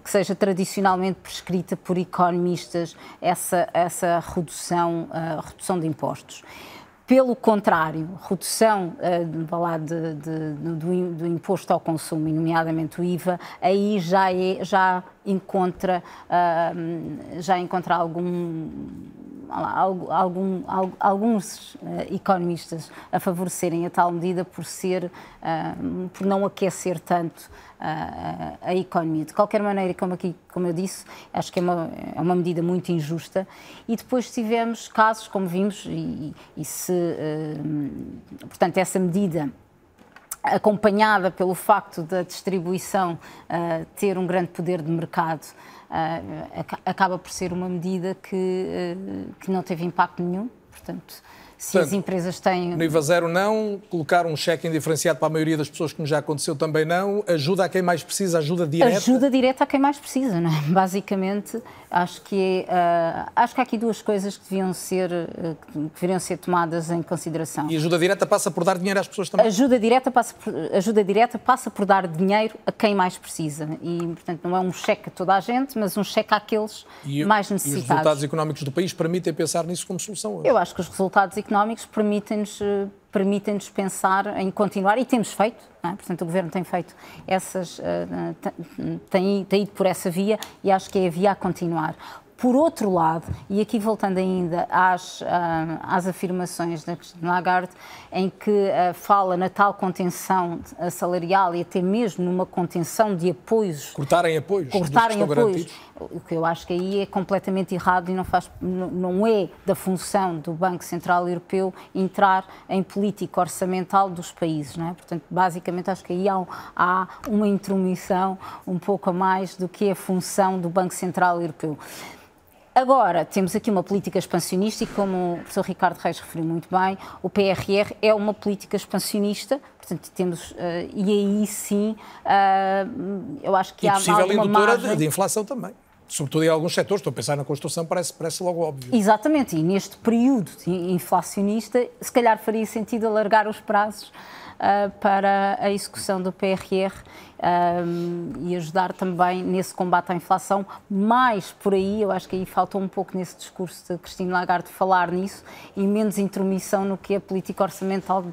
que seja tradicionalmente prescrita por economistas essa, essa redução, redução de impostos. Pelo contrário, redução uh, de, de, do, do, imposto ao consumo, nomeadamente o IVA, aí já, é, já encontra, uh, já encontra algum, algum, alguns uh, economistas a favorecerem a tal medida por ser, por não aquecer tanto a, a, economia. De qualquer maneira, como, aqui, como eu disse, acho que é uma, é uma medida muito injusta. E depois tivemos casos, como vimos, e, e se, uh, portanto, essa medida acompanhada pelo facto da distribuição uh, ter um grande poder de mercado, uh, acaba por ser uma medida que, que não teve impacto nenhum. Portanto, se Portanto, as empresas têm. No IVA zero, não. Colocar um cheque indiferenciado para a maioria das pessoas, como já aconteceu, também não. Ajuda a quem mais precisa, ajuda direta. Ajuda direta a quem mais precisa, não é? Basicamente, acho que, uh, acho que há aqui duas coisas que deviam, ser, uh, que deveriam ser tomadas em consideração. E ajuda direta passa por dar dinheiro às pessoas também? Ajuda direta passa por, ajuda direta passa por dar dinheiro a quem mais precisa. E, portanto, não é um cheque a toda a gente, mas um cheque àqueles e, mais necessitados. E os resultados económicos do país permitem pensar nisso como solução hoje? Eu acho que os resultados económicos permitem-nos eh, permitem pensar em continuar, e temos feito, é? portanto o Governo tem feito essas, uh, tem, tem ido por essa via e acho que é a via a continuar. Por outro lado, e aqui voltando ainda às, uh, às afirmações da Cristina Lagarde, em que uh, fala na tal contenção salarial e até mesmo numa contenção de apoios. Cortarem apoios. Cortarem apoios. O que eu acho que aí é completamente errado e não, faz, não é da função do Banco Central Europeu entrar em política orçamental dos países. Não é? Portanto, basicamente, acho que aí há, há uma intromissão um pouco a mais do que a função do Banco Central Europeu. Agora, temos aqui uma política expansionista e, como o professor Ricardo Reis referiu muito bem, o PRR é uma política expansionista, portanto, temos, uh, e aí sim, uh, eu acho que e há possível indutora margem... de inflação também sobretudo em alguns setores, estou a pensar na construção, parece, parece logo óbvio. Exatamente, e neste período inflacionista, se calhar faria sentido alargar os prazos uh, para a execução do PRR um, e ajudar também nesse combate à inflação. Mais por aí, eu acho que aí faltou um pouco nesse discurso de Cristina Lagarde falar nisso e menos intromissão no que é política orçamental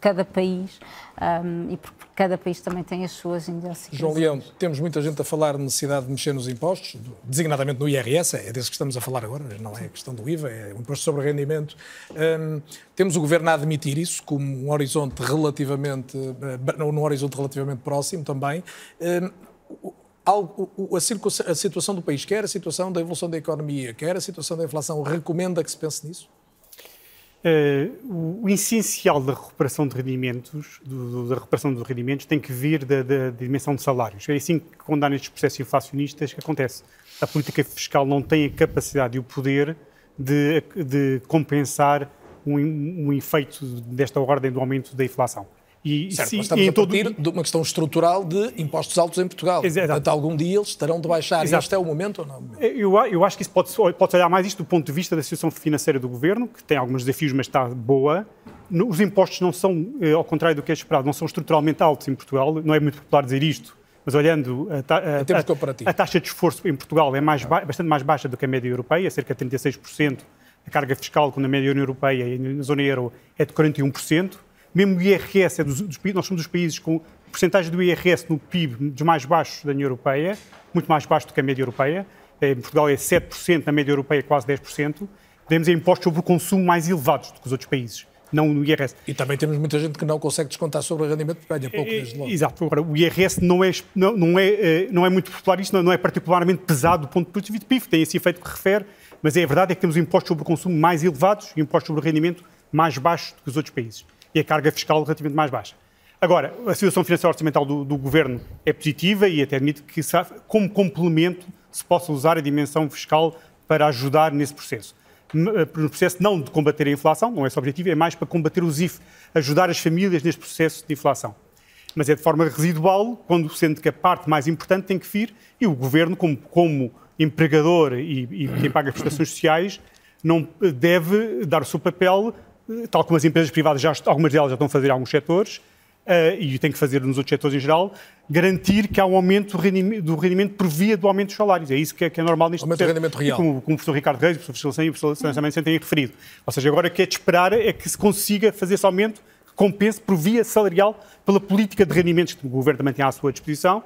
cada país um, e porque cada país também tem as suas idiosincrasias. João Leão, temos muita gente a falar de necessidade de mexer nos impostos, designadamente no IRS, é desse que estamos a falar agora, não é a questão do IVA, é o imposto sobre rendimento. Um, temos o Governo a admitir isso como um horizonte relativamente, eh, num horizonte relativamente próximo também. Um, a, situação do país, quer a situação da evolução da economia, quer a situação da inflação, recomenda que se pense nisso? Uh, o, essencial da recuperação de rendimentos, do, do, da recuperação dos rendimentos, tem que vir da, da, da, dimensão de salários. É assim que, quando há nestes processos inflacionistas, que acontece. A política fiscal não tem a capacidade e o poder de, de compensar um, um efeito desta ordem do aumento da inflação. E, certo, sim, mas estamos a partir todo... de uma questão estrutural de impostos altos em Portugal. Exato. Portanto, algum dia eles estarão de baixar. Exato. Este é o momento ou não? Eu, eu acho que isso pode, pode olhar mais isto do ponto de vista da situação financeira do governo, que tem alguns desafios, mas está boa. Os impostos não são, eh, ao contrário do que é esperado, não são estruturalmente altos em Portugal. Não é muito popular dizer isto, mas olhando a, ta a, a, a taxa de esforço em Portugal é mais bastante mais baixa do que a média europeia, cerca de 36%. A carga fiscal, quando a média União Europeia e na zona euro é de 41%. Mesmo o IRS, é dos, dos, nós somos dos países com porcentagem do IRS no PIB dos mais baixos da União Europeia, muito mais baixo do que a média europeia. Em Portugal é 7%, na média europeia é quase 10%. Temos impostos sobre o consumo mais elevados do que os outros países não no IRS. E também temos muita gente que não consegue descontar sobre o rendimento porque ganha pouco desde logo. Exato. Agora, o IRS não é, não, não é, eh, não é muito popular, isso não é particularmente pesado do ponto de vista de PIB, tem esse efeito que refere, mas é a verdade é que temos impostos sobre o consumo mais elevados e impostos sobre o rendimento mais baixos do que os outros países e a carga fiscal relativamente mais baixa. Agora, a situação financeira orçamental do, do governo é positiva e até admite que, como complemento, se possa usar a dimensão fiscal para ajudar nesse processo. Eh, no processo não de combater a inflação, não é esse o objetivo, é mais para combater os IF, ajudar as famílias neste processo de inflação. Mas é de forma residual, quando sendo que a parte mais importante tem que vir, e o governo, como, como empregador e, e quem paga prestações sociais, não deve dar o seu papel tal como as empresas privadas, já, algumas delas já estão a fazer em alguns setores, uh, e tem que fazer nos outros setores em geral, garantir que há um aumento do rendimento, do rendimento por via do aumento dos salários. É isso que é, que é normal neste aumento do rendimento real. Como, como o professor Ricardo Reis, o professor Silcen e o professor Silcen também têm referido. Ou seja, agora o que é de esperar é que se consiga fazer esse aumento que compense por via salarial pela política de rendimentos que o Governo também tem à sua disposição,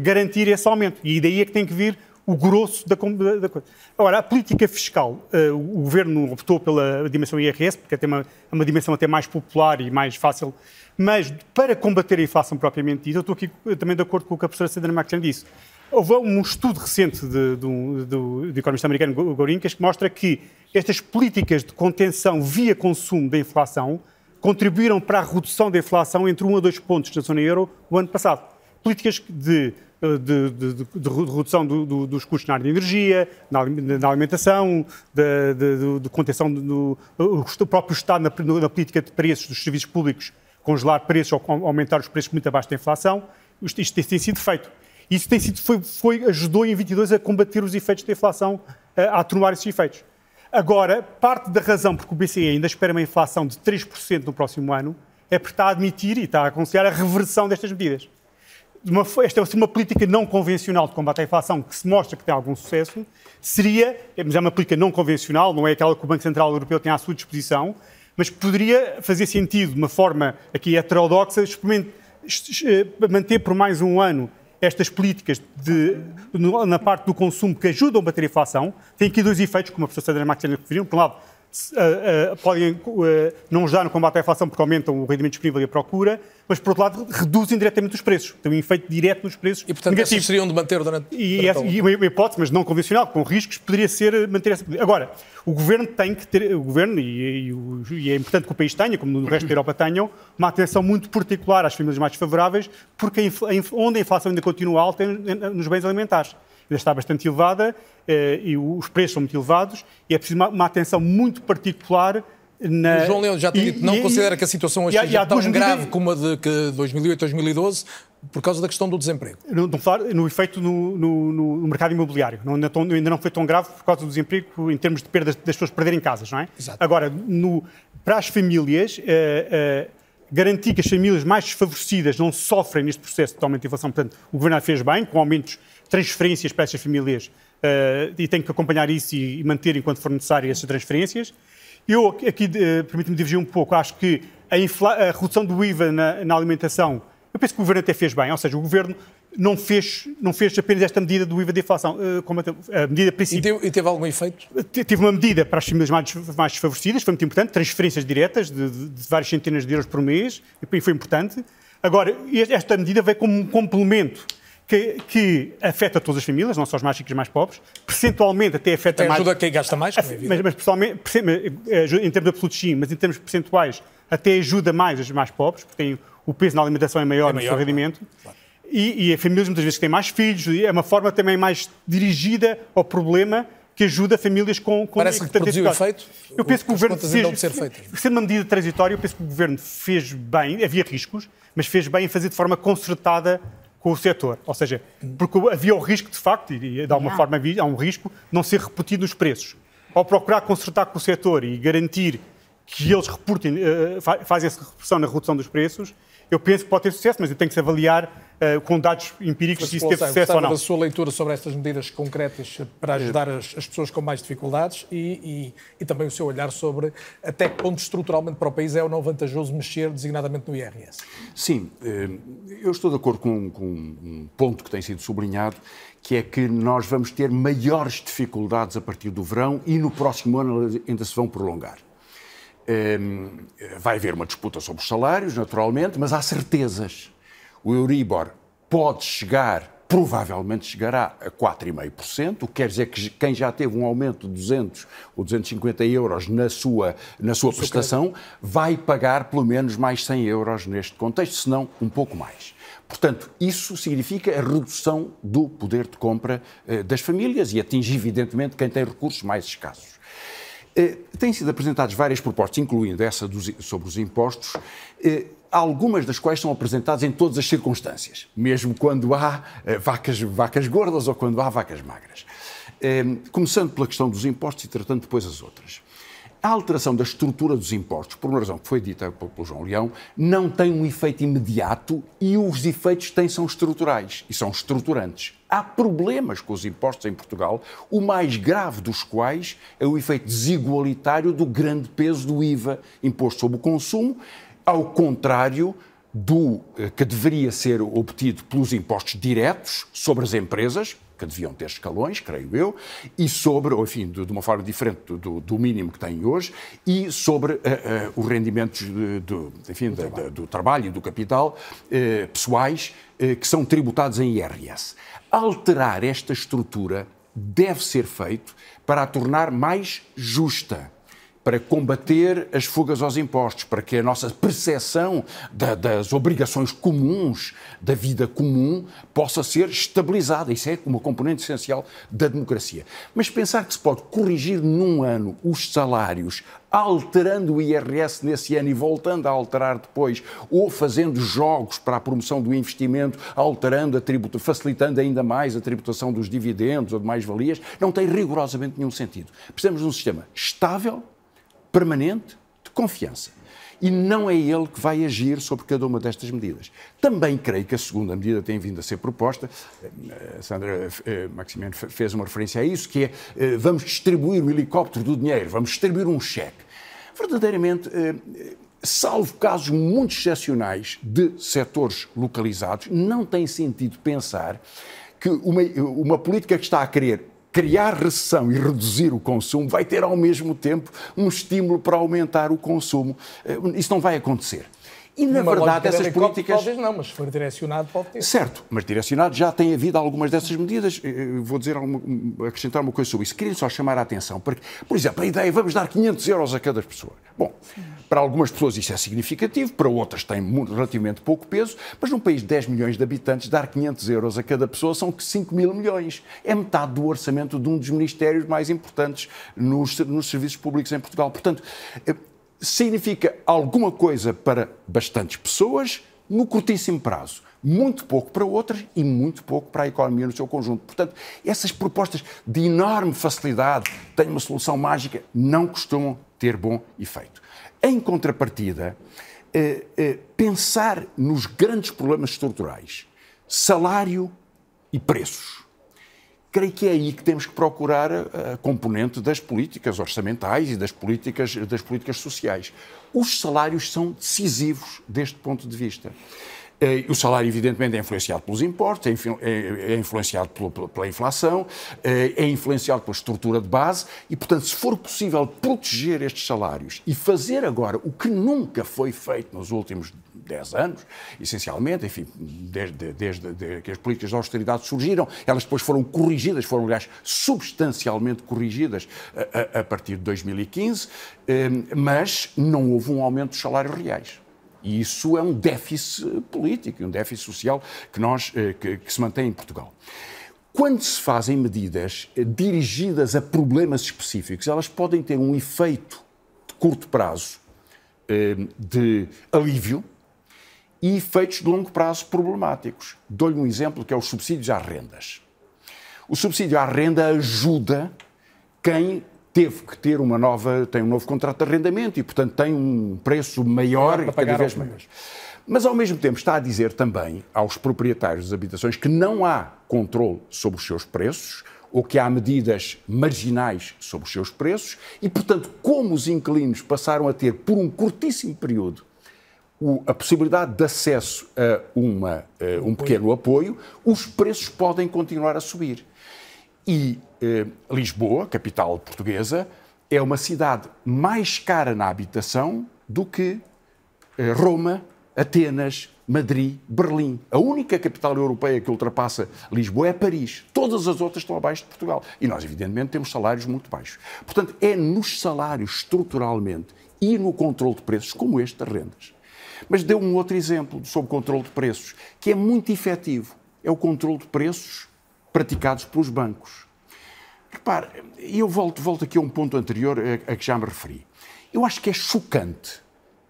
garantir esse aumento. E daí é que tem que vir o grosso da, da, coisa. Agora, a política fiscal, uh, o governo optou pela dimensão IRS, porque é uma, uma dimensão até mais popular e mais fácil, mas para combater a inflação propriamente dita, eu estou aqui também de acordo com o que a professora Sandra McCann disse. Houve um estudo recente de, do, economista americano Gorincas que mostra que estas políticas de contenção via consumo da inflação contribuíram para a redução da inflação entre 1 a 2 pontos na zona euro o ano passado. Políticas de de, de, de, de redução do, do, dos custos na área de energia, na, na alimentação, de, contenção do o próprio Estado na, na, política de preços dos serviços públicos, congelar preços ou aumentar os preços muito abaixo da inflação. Isto, isto tem sido feito. Isso tem sido, foi, foi, ajudou em 22 a combater os efeitos da inflação, a, a atenuar esses efeitos. Agora, parte da razão porque o BCE ainda espera uma inflação de 3% no próximo ano é porque está a admitir e está a aconselhar a reversão destas medidas uma, esta uma política não convencional de combate à inflação que se mostra que tem algum sucesso, seria, mas é uma política não convencional, não é aquela que o Banco Central Europeu tem à sua disposição, mas poderia fazer sentido de uma forma aqui heterodoxa, eh, manter por mais um ano estas políticas de, na parte do consumo que ajudam a bater a inflação. Tem aqui dois efeitos, como a professora Sandra Martins referiu. Por um lado, uh, uh, podem uh, não ajudar no combate à inflação porque aumentam o rendimento disponível e a procura, mas, por outro lado, reduzem diretamente os preços. Tem um efeito direto nos preços. E, portanto, negativo. essas seriam de manter durante... E, essa, e uma hipótese, mas não convencional, com riscos, poderia ser manter essa... Agora, o Governo tem que ter, o Governo, e, e, e é importante que o país tenha, como no resto da Europa tenham, uma atenção muito particular às famílias mais favoráveis, porque a, onde a inflação ainda continua alta é nos bens alimentares ainda está bastante elevada eh, e os preços são muito elevados e é preciso uma, uma atenção muito particular na... O João Leão já tinha dito, não e, considera que a situação hoje seja tão grave como a de que 2008, 2012, por causa da questão do desemprego? No, no efeito no, no, no, mercado imobiliário. Não, ainda não foi tão grave por causa do desemprego em termos de perdas das pessoas perderem casas, não é? Exato. Agora, para as famílias, uh, uh, garantir que as famílias mais desfavorecidas não sofrem neste processo de aumento de inflação. Portanto, o Governo fez bem, com aumentos transferências para essas famílias, uh, e tem que acompanhar isso e, e, manter, enquanto for necessário, essas transferências. Eu aqui, uh, permito-me divergir um pouco, acho que a, a redução do IVA na, na alimentação, eu penso que o Governo até fez bem, ou seja, o Governo não fez, não fez apenas esta medida do IVA de inflação, eh, como a medida principal. E teve, e teve algum efeito? Teve uma medida para as famílias mais, mais desfavorecidas, foi muito importante, transferências diretas de, de, de várias centenas de euros por mês, e foi importante. Agora, esta medida veio como um complemento que, que, afeta todas as famílias, não só os mais ricos e mais pobres, percentualmente até afeta até mais... ajuda quem gasta mais, como é mas, mas pessoalmente, eh, em termos absolutos sim, mas em termos percentuais até ajuda mais os mais pobres, porque tem, o peso na alimentação é maior, é maior no seu rendimento. Claro. E, e famílias muitas vezes têm mais filhos, é uma forma também mais dirigida ao problema que ajuda famílias com... com Parece que produziu efeito? Eu penso que o Governo fez, ser sendo uma medida transitória, eu penso que o Governo fez bem, havia riscos, mas fez bem em fazer de forma concertada com o setor. Ou seja, porque havia o risco, de facto, e de alguma forma havia, há um risco, de não ser repetido os preços. Ao procurar concertar com o setor e garantir que eles reportem, uh, fazem essa repressão na redução dos preços, eu penso que pode ter sucesso, mas tem que se avaliar uh, com dados empíricos se isso teve sucesso ou não. da sua leitura sobre estas medidas concretas para ajudar as, as pessoas com mais dificuldades e, e, e, também o seu olhar sobre até que ponto estruturalmente para o país é ou não vantajoso mexer designadamente no IRS. Sim, eh, eu estou de acordo com, com um ponto que tem sido sublinhado, que é que nós vamos ter maiores dificuldades a partir do verão e no próximo ano ainda se vão prolongar. Ehm, vai haver uma disputa sobre os salários, naturalmente, mas há certezas. O Euribor pode chegar, provavelmente chegará a 4,5%, o que quer dizer que quem já teve um aumento de 200 ou 250 euros na sua, na sua prestação vai pagar pelo menos mais 100 euros neste contexto, se não um pouco mais. Portanto, isso significa a redução do poder de compra eh, das famílias e atinge, evidentemente, quem tem recursos mais escassos. Eh, têm sido apresentadas várias propostas, incluindo essa dos, sobre os impostos, eh, algumas das quais são apresentadas em todas as circunstâncias, mesmo quando há eh, vacas, vacas gordas ou quando há vacas magras. Começando pela questão dos impostos e tratando depois as outras. A alteração da estrutura dos impostos, por uma razão que foi dita pelo João Leão, não tem um efeito imediato e os efeitos têm são estruturais e são estruturantes. Há problemas com os impostos em Portugal, o mais grave dos quais é o efeito desigualitário do grande peso do IVA imposto sobre o consumo, ao contrário do eh, que deveria ser obtido pelos impostos diretos sobre as empresas, que deviam ter escalões, creio eu, e sobre, ou enfim, de, de uma forma diferente do, do, mínimo que têm hoje, e sobre uh, uh, os rendimentos do, enfim, do, trabalho. do trabalho e do capital uh, pessoais que são tributados em IRS. Alterar esta estrutura deve ser feito para a tornar mais justa para combater as fugas aos impostos, para que a nossa percepção da, das obrigações comuns, da vida comum, possa ser estabilizada. Isso é uma componente essencial da democracia. Mas pensar que se pode corrigir num ano os salários, alterando o IRS nesse ano e voltando a alterar depois, ou fazendo jogos para a promoção do investimento, alterando a tributa, facilitando ainda mais a tributação dos dividendos ou de mais-valias, não tem rigorosamente nenhum sentido. Precisamos de um sistema estável, permanente de confiança. E não é ele que vai agir sobre cada uma destas medidas. Também creio que a segunda medida tem vindo a ser proposta, a eh, Sandra eh, Maximiano fez uma referência a isso, que é eh, vamos distribuir o helicóptero do dinheiro, vamos distribuir um cheque. Verdadeiramente, salvo casos muito excepcionais de setores localizados, não tem sentido pensar que uma, uma política que está a querer criar recessão e reduzir o consumo vai ter ao mesmo tempo um estímulo para aumentar o consumo. Eh, isso não vai acontecer. E, na Uma verdade, essas políticas. Talvez não, mas se for direcionado, pode ter. Certo, mas direcionado já tem havido algumas dessas medidas. Vou dizer, acrescentar uma coisa sobre isso. Queria só chamar a atenção, porque, por exemplo, a ideia é vamos dar 500 euros a cada pessoa. Bom, para algumas pessoas isso é significativo, para outras tem relativamente pouco peso, mas num país de 10 milhões de habitantes, dar 500 euros a cada pessoa são 5 mil milhões. É metade do orçamento de um dos ministérios mais importantes nos, nos serviços públicos em Portugal. Portanto, significa alguma coisa para bastantes pessoas no curtíssimo prazo. Muito pouco para outras e muito pouco para a economia no seu conjunto. Portanto, essas propostas de enorme facilidade, têm uma solução mágica, não costumam ter bom efeito. Em contrapartida, eh, eh, pensar nos grandes problemas estruturais, salário e preços. Creio que é aí que temos que procurar a, componente das políticas orçamentais e das políticas, das políticas sociais. Os salários são decisivos deste ponto de vista. Eh, o salário, evidentemente, é influenciado pelos impostos, é, é, é influenciado pela inflação, eh, é influenciado pela estrutura de base e, portanto, se for possível proteger estes salários e fazer agora o que nunca foi feito nos últimos 10 anos, essencialmente, enfim, desde, desde, desde, que as políticas de austeridade surgiram, elas depois foram corrigidas, foram, aliás, substancialmente corrigidas a, a, a partir de 2015, eh, mas não houve um aumento dos salários reais. E isso é um déficit político, um déficit social que, nós, eh, que, que se mantém em Portugal. Quando se fazem medidas eh, dirigidas a problemas específicos, elas podem ter um efeito de curto prazo de alívio e efeitos de longo prazo problemáticos. Dou-lhe um exemplo que é os subsídios às rendas. O subsídio à renda ajuda quem teve que ter uma nova, tem um novo contrato de arrendamento e, portanto, tem um preço maior e cada vez maior. Mas, ao mesmo tempo, está a dizer também aos proprietários das habitações que não há controle sobre os seus preços ou que há medidas marginais sobre os seus preços e, portanto, como os inquilinos passaram a ter, por um curtíssimo período, a possibilidade de acesso a uma, um pequeno apoio, os preços podem continuar a subir. E eh, Lisboa, capital portuguesa, é uma cidade mais cara na habitação do que eh, Roma, Atenas, Madrid, Berlim. A única capital europeia que ultrapassa Lisboa é Paris. Todas as outras estão abaixo de Portugal. E nós, evidentemente, temos salários muito baixos. Portanto, é nos salários, estruturalmente, e no controle de preços, como este das rendas. Mas deu um outro exemplo sobre controle de preços, que é muito efetivo. É o controle de preços praticados pelos bancos. Repare, eu volto, volto aqui a um ponto anterior a, a que já me referi. Eu acho que é chocante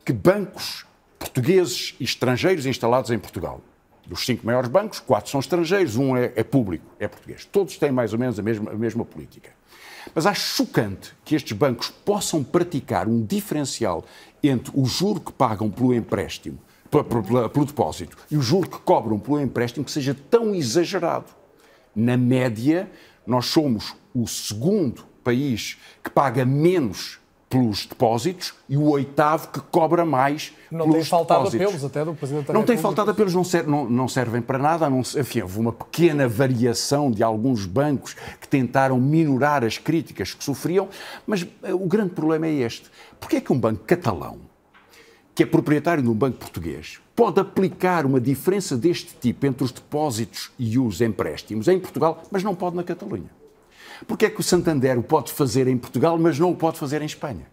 que bancos portugueses e estrangeiros instalados em Portugal, dos cinco maiores bancos, quatro são estrangeiros, um é, é público, é português. Todos têm mais ou menos a mesma, a mesma política. Mas acho chocante que estes bancos possam praticar um diferencial entre o juro que pagam pelo empréstimo, pelo, pelo depósito, e o juro que cobram pelo empréstimo que seja tão exagerado. Na média, nós somos o segundo país que paga menos pelos depósitos e o oitavo que cobra mais não pelos tem faltado depósitos. apelos até do Presidente da Não tem faltado apelos, não, ser, não, não servem para nada. Não, enfim, houve uma pequena variação de alguns bancos que tentaram minorar as críticas que sofriam, mas eh, o grande problema é este. Porquê é que um banco catalão, que é proprietário de um banco português, pode aplicar uma diferença deste tipo entre os depósitos e os empréstimos em Portugal, mas não pode na Catalunha? Porque é que o Santander o pode fazer em Portugal, mas não o pode fazer em Espanha?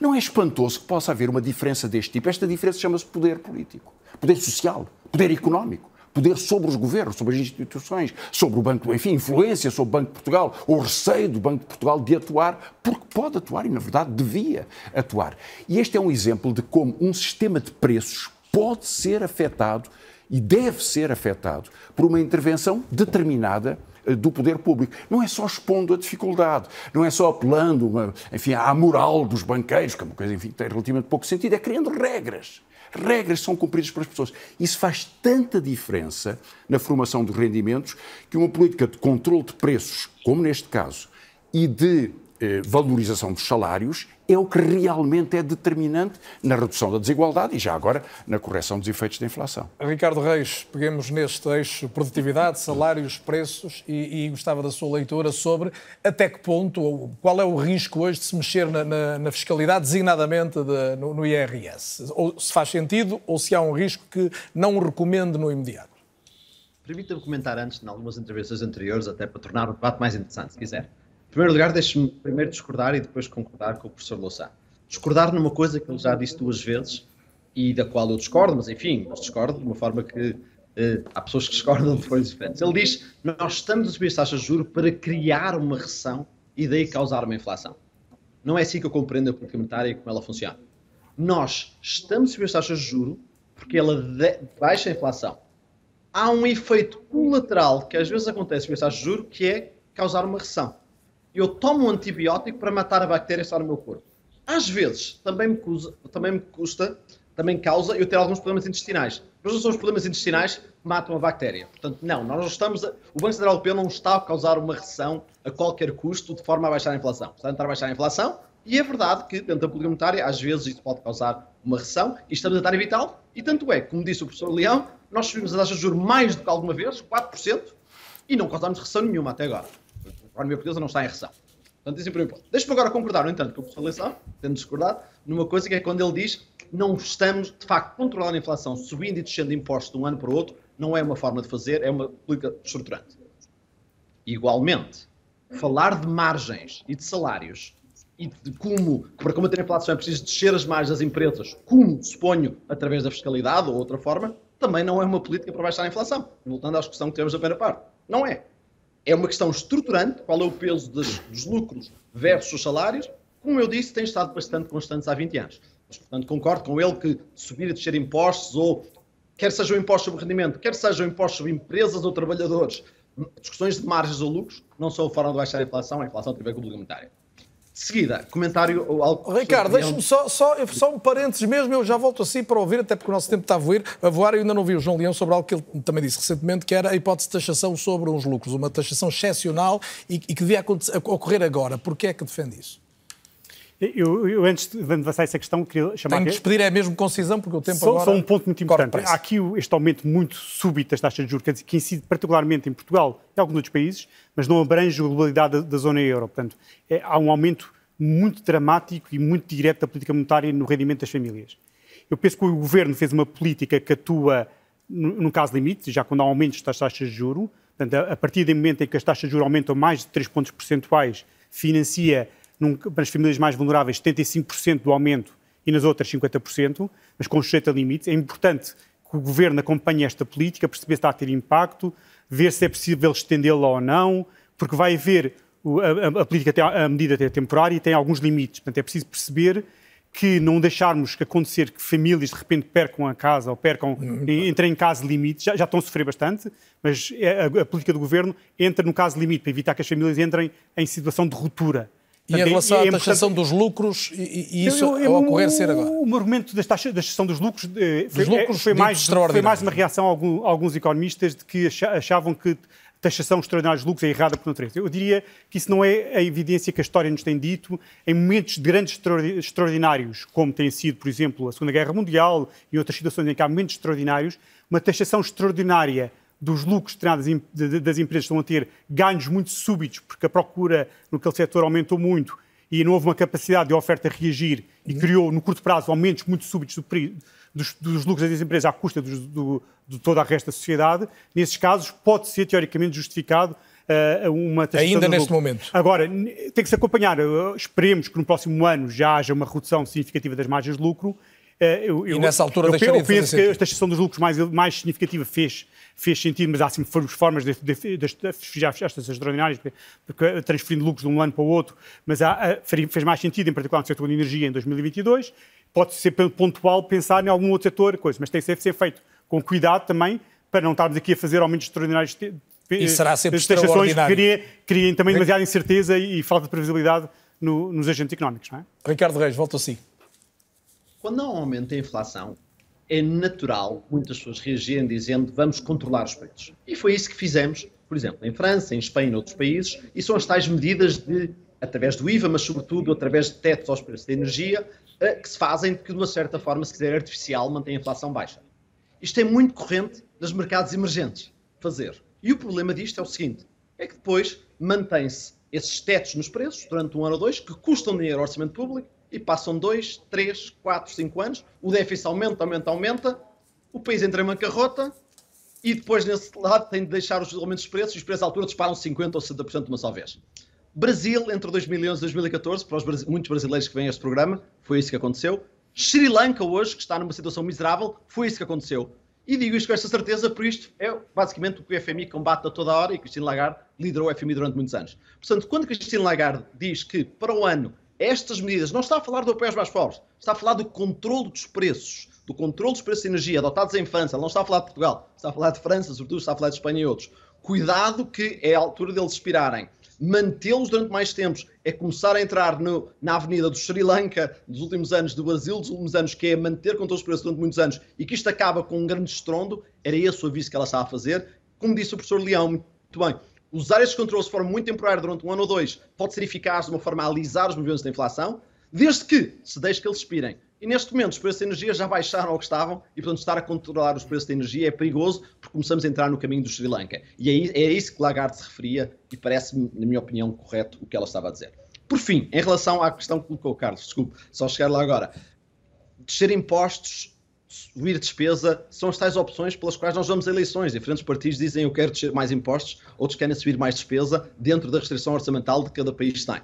Não é espantoso que possa haver uma diferença deste tipo? Esta diferença chama-se poder político, poder social, poder económico, poder sobre os governos, sobre as instituições, sobre o Banco, enfim, influência sobre o Banco de Portugal, ou receio do Banco de Portugal de atuar, porque pode atuar e, na verdade, devia atuar. E este é um exemplo de como um sistema de preços pode ser afetado e deve ser afetado por uma intervenção determinada do poder público. Não é só expondo a dificuldade, não é só apelando uma, enfim, à moral dos banqueiros, que é uma coisa enfim, que tem relativamente pouco sentido, é criando regras. Regras são cumpridas pelas pessoas. Isso faz tanta diferença na formação dos rendimentos que uma política de controle de preços, como neste caso, e de valorização dos salários é o que realmente é determinante na redução da desigualdade e já agora na correção dos efeitos da inflação. Ricardo Reis, peguemos neste eixo produtividade, salários, preços e, e gostava da sua leitura sobre até que ponto, ou qual é o risco hoje de se mexer na, na, na fiscalidade, designadamente de, no, no IRS. Ou se faz sentido ou se há um risco que não recomende no imediato. Permita-me comentar antes, em algumas intervenções anteriores, até para tornar o debate mais interessante, se quiser. Primeiro lugar, deixe-me primeiro discordar e depois concordar com o professor Louçã. Discordar numa coisa que ele já disse duas vezes e da qual eu discordo, mas enfim, discordo de uma forma que eh, há pessoas que discordam de coisas diferentes. Ele diz: Nós estamos a subir as taxas de juros para criar uma recessão e daí causar uma inflação. Não é assim que eu compreendo a política monetária e como ela funciona. Nós estamos a subir as taxas de juros porque ela baixa a inflação. Há um efeito colateral que às vezes acontece com as taxas de juros que é causar uma recessão. Eu tomo um antibiótico para matar a bactéria que está no meu corpo. Às vezes também me, custa, também me custa também causa eu ter alguns problemas intestinais. Mas não são os problemas intestinais que matam a bactéria. Portanto, não, nós não estamos a, o Banco Central Europeu não está a causar uma recessão a qualquer custo de forma a baixar a inflação. Está a tentar baixar a inflação e é verdade que dentro da política monetária às vezes isso pode causar uma recessão e estamos a tentar evitá-lo. E tanto é, como disse o professor Leão, nós subimos as taxas de juros mais do que alguma vez, 4%, e não causamos recessão nenhuma até agora. A economia portuguesa não está em recessão. Portanto, isso é primeiro ponto. Deixa-me agora concordar, no entanto, com o professor Leão, tendo discordado, numa coisa que é quando ele diz não estamos, de facto, controlando a inflação, subindo e descendo impostos de um ano para o outro, não é uma forma de fazer, é uma política estruturante. Igualmente, falar de margens e de salários e de como, para combater a inflação é preciso descer as margens das empresas, como suponho, através da fiscalidade ou outra forma, também não é uma política para baixar a inflação. Voltando à discussão que tivemos na primeira parte. Não é. É uma questão estruturante, qual é o peso dos, dos lucros versus os salários. Como eu disse, tem estado bastante constantes há 20 anos. Mas, portanto, concordo com ele que subir e descer impostos, ou quer sejam impostos sobre rendimento, quer sejam impostos sobre empresas ou trabalhadores, discussões de margens ou lucros, não são a forma de baixar a inflação, a inflação tem a ver com monetária. De seguida, comentário ou algo. Ricardo, deixe-me só, só, só um parênteses mesmo, eu já volto assim para ouvir, até porque o nosso tempo está a voar, a voar e ainda não vi o João Leão sobre algo que ele também disse recentemente, que era a hipótese de taxação sobre os lucros, uma taxação excepcional e, e que devia ocorrer agora. Porquê é que defende isso? Eu, eu, antes de avançar essa questão, queria chamar. Tenho de despedir, é mesmo concisão, porque o tempo só, agora. Só um ponto muito importante. Há aqui este aumento muito súbito das taxas de juros, que incide particularmente em Portugal e alguns outros países, mas não abrange a globalidade da, da zona euro. Portanto, é, há um aumento muito dramático e muito direto da política monetária no rendimento das famílias. Eu penso que o governo fez uma política que atua no, caso limite, já quando há aumentos das taxas de juros. Portanto, a, a partir do momento em que as taxas de juros aumentam mais de 3 pontos percentuais, financia num, nas famílias mais vulneráveis 75% do aumento e nas outras 50%, mas com sujeito a limites. É importante que o Governo acompanhe esta política, perceber se está a ter impacto, ver se é possível estendê-la ou não, porque vai haver a, a, a política, a medida é temporária e tem alguns limites. Portanto, é preciso perceber que não deixarmos que acontecer que famílias de repente percam a casa ou percam, entrem em caso limite, já, já estão a sofrer bastante, mas é, a, a, política do governo entra no caso limite para evitar que as famílias entrem em situação de ruptura. E em relação à taxação dos lucros, e, e isso eu, eu, ao ocorrer ser agora? O argumento da taxação dos lucros, eh, foi, dos lucros foi, mais, foi mais uma reação a alguns, alguns economistas de que achavam que taxação extraordinária de lucros é errada por natureza. Eu diria que isso não é a evidência que a história nos tem dito. Em momentos de grandes extraordinários, como tem sido, por exemplo, a Segunda Guerra Mundial e outras situações em que há momentos extraordinários, uma taxação extraordinária dos lucros das empresas estão a ter ganhos muito súbitos, porque a procura no setor aumentou muito e não houve uma capacidade de oferta reagir e uhum. criou, no curto prazo, aumentos muito súbitos do, dos, dos, lucros das empresas à custa do, do, de toda a resto da sociedade. Nesses casos, pode ser teoricamente justificado uh, uma taxação Ainda neste momento. Agora, tem que se acompanhar. Esperemos que no próximo ano já haja uma redução significativa das margens de lucro. Uh, eu, e nessa altura eu, eu penso que a taxação dos lucros mais, mais significativa fez fez sentido, mas há sempre formas de, de, de, de estas extraordinárias, porque transferindo lucros de um ano para o outro, mas há, fez mais sentido, em particular no setor de energia, em 2022. Pode ser pontual pensar em algum outro setor, coisa, mas tem que ser feito com cuidado também, para não estarmos aqui a fazer aumentos extraordinários e será sempre extraordinário. Que criem também demasiada incerteza e, falta de previsibilidade no, nos agentes económicos. Não é? Ricardo Reis, volta a si. Quando há um aumento da inflação, é natural muitas pessoas reagirem dizendo vamos controlar os preços. E foi isso que fizemos, por exemplo, em França, em Espanha e outros países, e são as tais medidas de, através do IVA, mas sobretudo através de tetos aos preços da energia, eh, que se fazem que, de uma certa forma, se quiser artificial, mantém a inflação baixa. Isto é muito corrente nos mercados emergentes fazer. E o problema disto é o seguinte: é que depois mantém-se esses tetos nos preços durante um ano ou dois, que custam dinheiro ao orçamento público, e passam dois, três, quatro, cinco anos, o déficit aumenta, aumenta, aumenta, o país entra em bancarrota e depois nesse lado tem de deixar os aumentos de preços e os preços à altura disparam 50% ou 60% de uma só vez. Brasil, entre 2011 e 2014, para os muitos brasileiros que vêm a este programa, foi isso que aconteceu. Sri Lanka hoje, que está numa situação miserável, foi isso que aconteceu. E digo isto com esta certeza, por isto é basicamente o que o FMI combate a toda a hora e Cristina Lagarde liderou o FMI durante muitos anos. Portanto, quando Cristina Lagarde diz que para o ano estas medidas, não está a falar do apoio aos mais pobres, está a falar do controle dos preços, do controle dos preços de energia adotados em França, não está a falar de Portugal, está a falar de França, sobretudo está a falar de Espanha e outros. Cuidado que é a altura deles expirarem. mantê-los durante mais tempos, é começar a entrar no, na avenida do Sri Lanka dos últimos anos, do Brasil dos últimos anos, que é manter controles de preços durante muitos anos e que isto acaba com um grande estrondo, era esse o aviso que ela estava a fazer. Como disse o professor Leão, muito bem, usar estes controles de forma muito temporária durante um ano ou dois pode ser eficaz de uma forma a alisar os movimentos da inflação, desde que se deixe que eles expirem. E neste momento os preços da energia já baixaram ao que estavam e, portanto, estar a controlar os preços da energia é perigoso porque começamos a entrar no caminho do Sri Lanka. E é, é isso que Lagarde se referia e parece-me, na minha opinião, correto o que ela estava a dizer. Por fim, em relação à questão que colocou o Carlos, desculpe, só chegar lá agora. Descer impostos, subir despesa, são as tais opções pelas quais nós vamos a eleições. Diferentes partidos dizem eu quero descer mais impostos, outros querem subir mais despesa dentro da restrição orçamental de cada país tem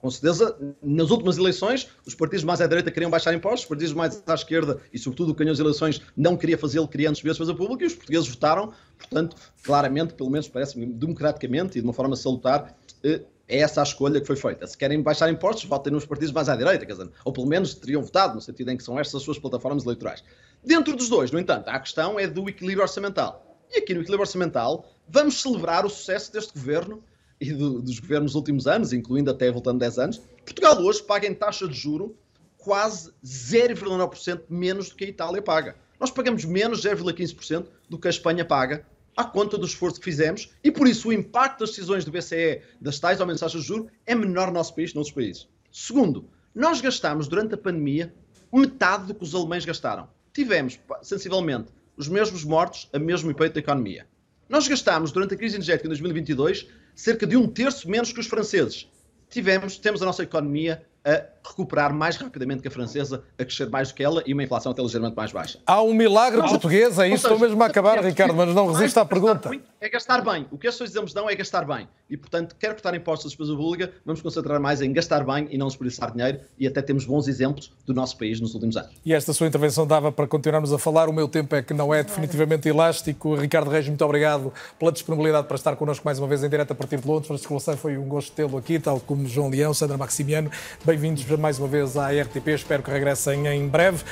com certeza, nas últimas eleições, os partidos mais à direita queriam baixar impostos, os partidos mais à esquerda, e sobretudo o ganhou as eleições, não queria fazê-lo, queria antes fazer público, e os portugueses votaram, portanto, claramente, pelo menos parece-me democraticamente e de uma forma salutar, eh, é essa a escolha que foi feita. Se querem baixar impostos, votem nos partidos mais à direita, quer dizer, ou pelo menos teriam votado, no sentido em que são estas as suas plataformas eleitorais. Dentro dos dois, no entanto, a questão é do equilíbrio orçamental. E aqui no equilíbrio orçamental, vamos celebrar o sucesso deste governo e do, dos governos dos últimos anos, incluindo até voltando 10 anos, Portugal hoje paga em taxa de juro quase 0,9% menos do que a Itália paga. Nós pagamos menos 0,15% do que a Espanha paga à conta do esforço que fizemos e por isso o impacto das decisões do BCE das tais aumentos de de juros é menor no nosso país que noutros países. Segundo, nós gastámos durante a pandemia metade do que os alemães gastaram. Tivemos, sensivelmente, os mesmos mortos, a mesmo efeito da economia. Nós gastámos durante a crise energética em 2022 cerca de um terço menos que os franceses. Tivemos, temos a nossa economia a recuperar mais rapidamente que a francesa, a crescer mais do que ela e uma inflação até ligeiramente mais baixa. Há um milagre português, é isso estou mesmo a acabar, Ricardo, mas não resisto à pergunta. É gastar bem. O que as pessoas dizemos não é gastar bem. E, portanto, quer cortar impostos da despesa pública, vamos concentrar mais em gastar bem e não desperdiçar dinheiro e até temos bons exemplos do nosso país nos últimos anos. E esta sua intervenção dava para continuarmos a falar. O meu tempo é que não é definitivamente elástico. Ricardo Reis, muito obrigado pela disponibilidade para estar connosco mais uma vez em direto a partir de Londres. Francisco Louçã, foi um gosto tê-lo aqui, tal como João Leão, Sandra Maximiano. Bem-vindos mais uma vez à RTP. Espero que regressem em breve.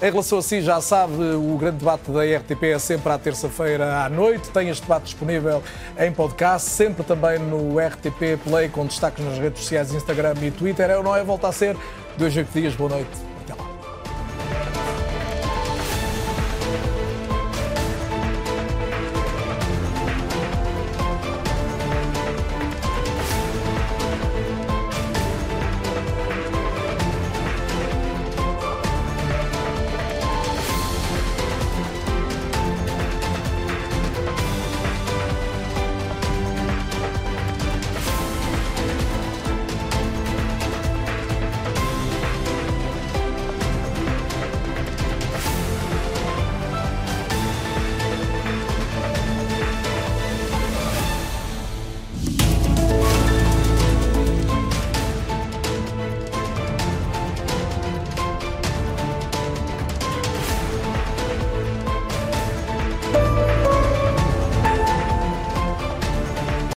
Em relação a si, já sabe, o grande debate da RTP é sempre à terça-feira à noite. Tem este debate disponível em podcast, sempre também no RTP Play, com destaques nas redes sociais, Instagram e Twitter. É ou não é? Volta a ser. Dois, oito dias. Boa noite.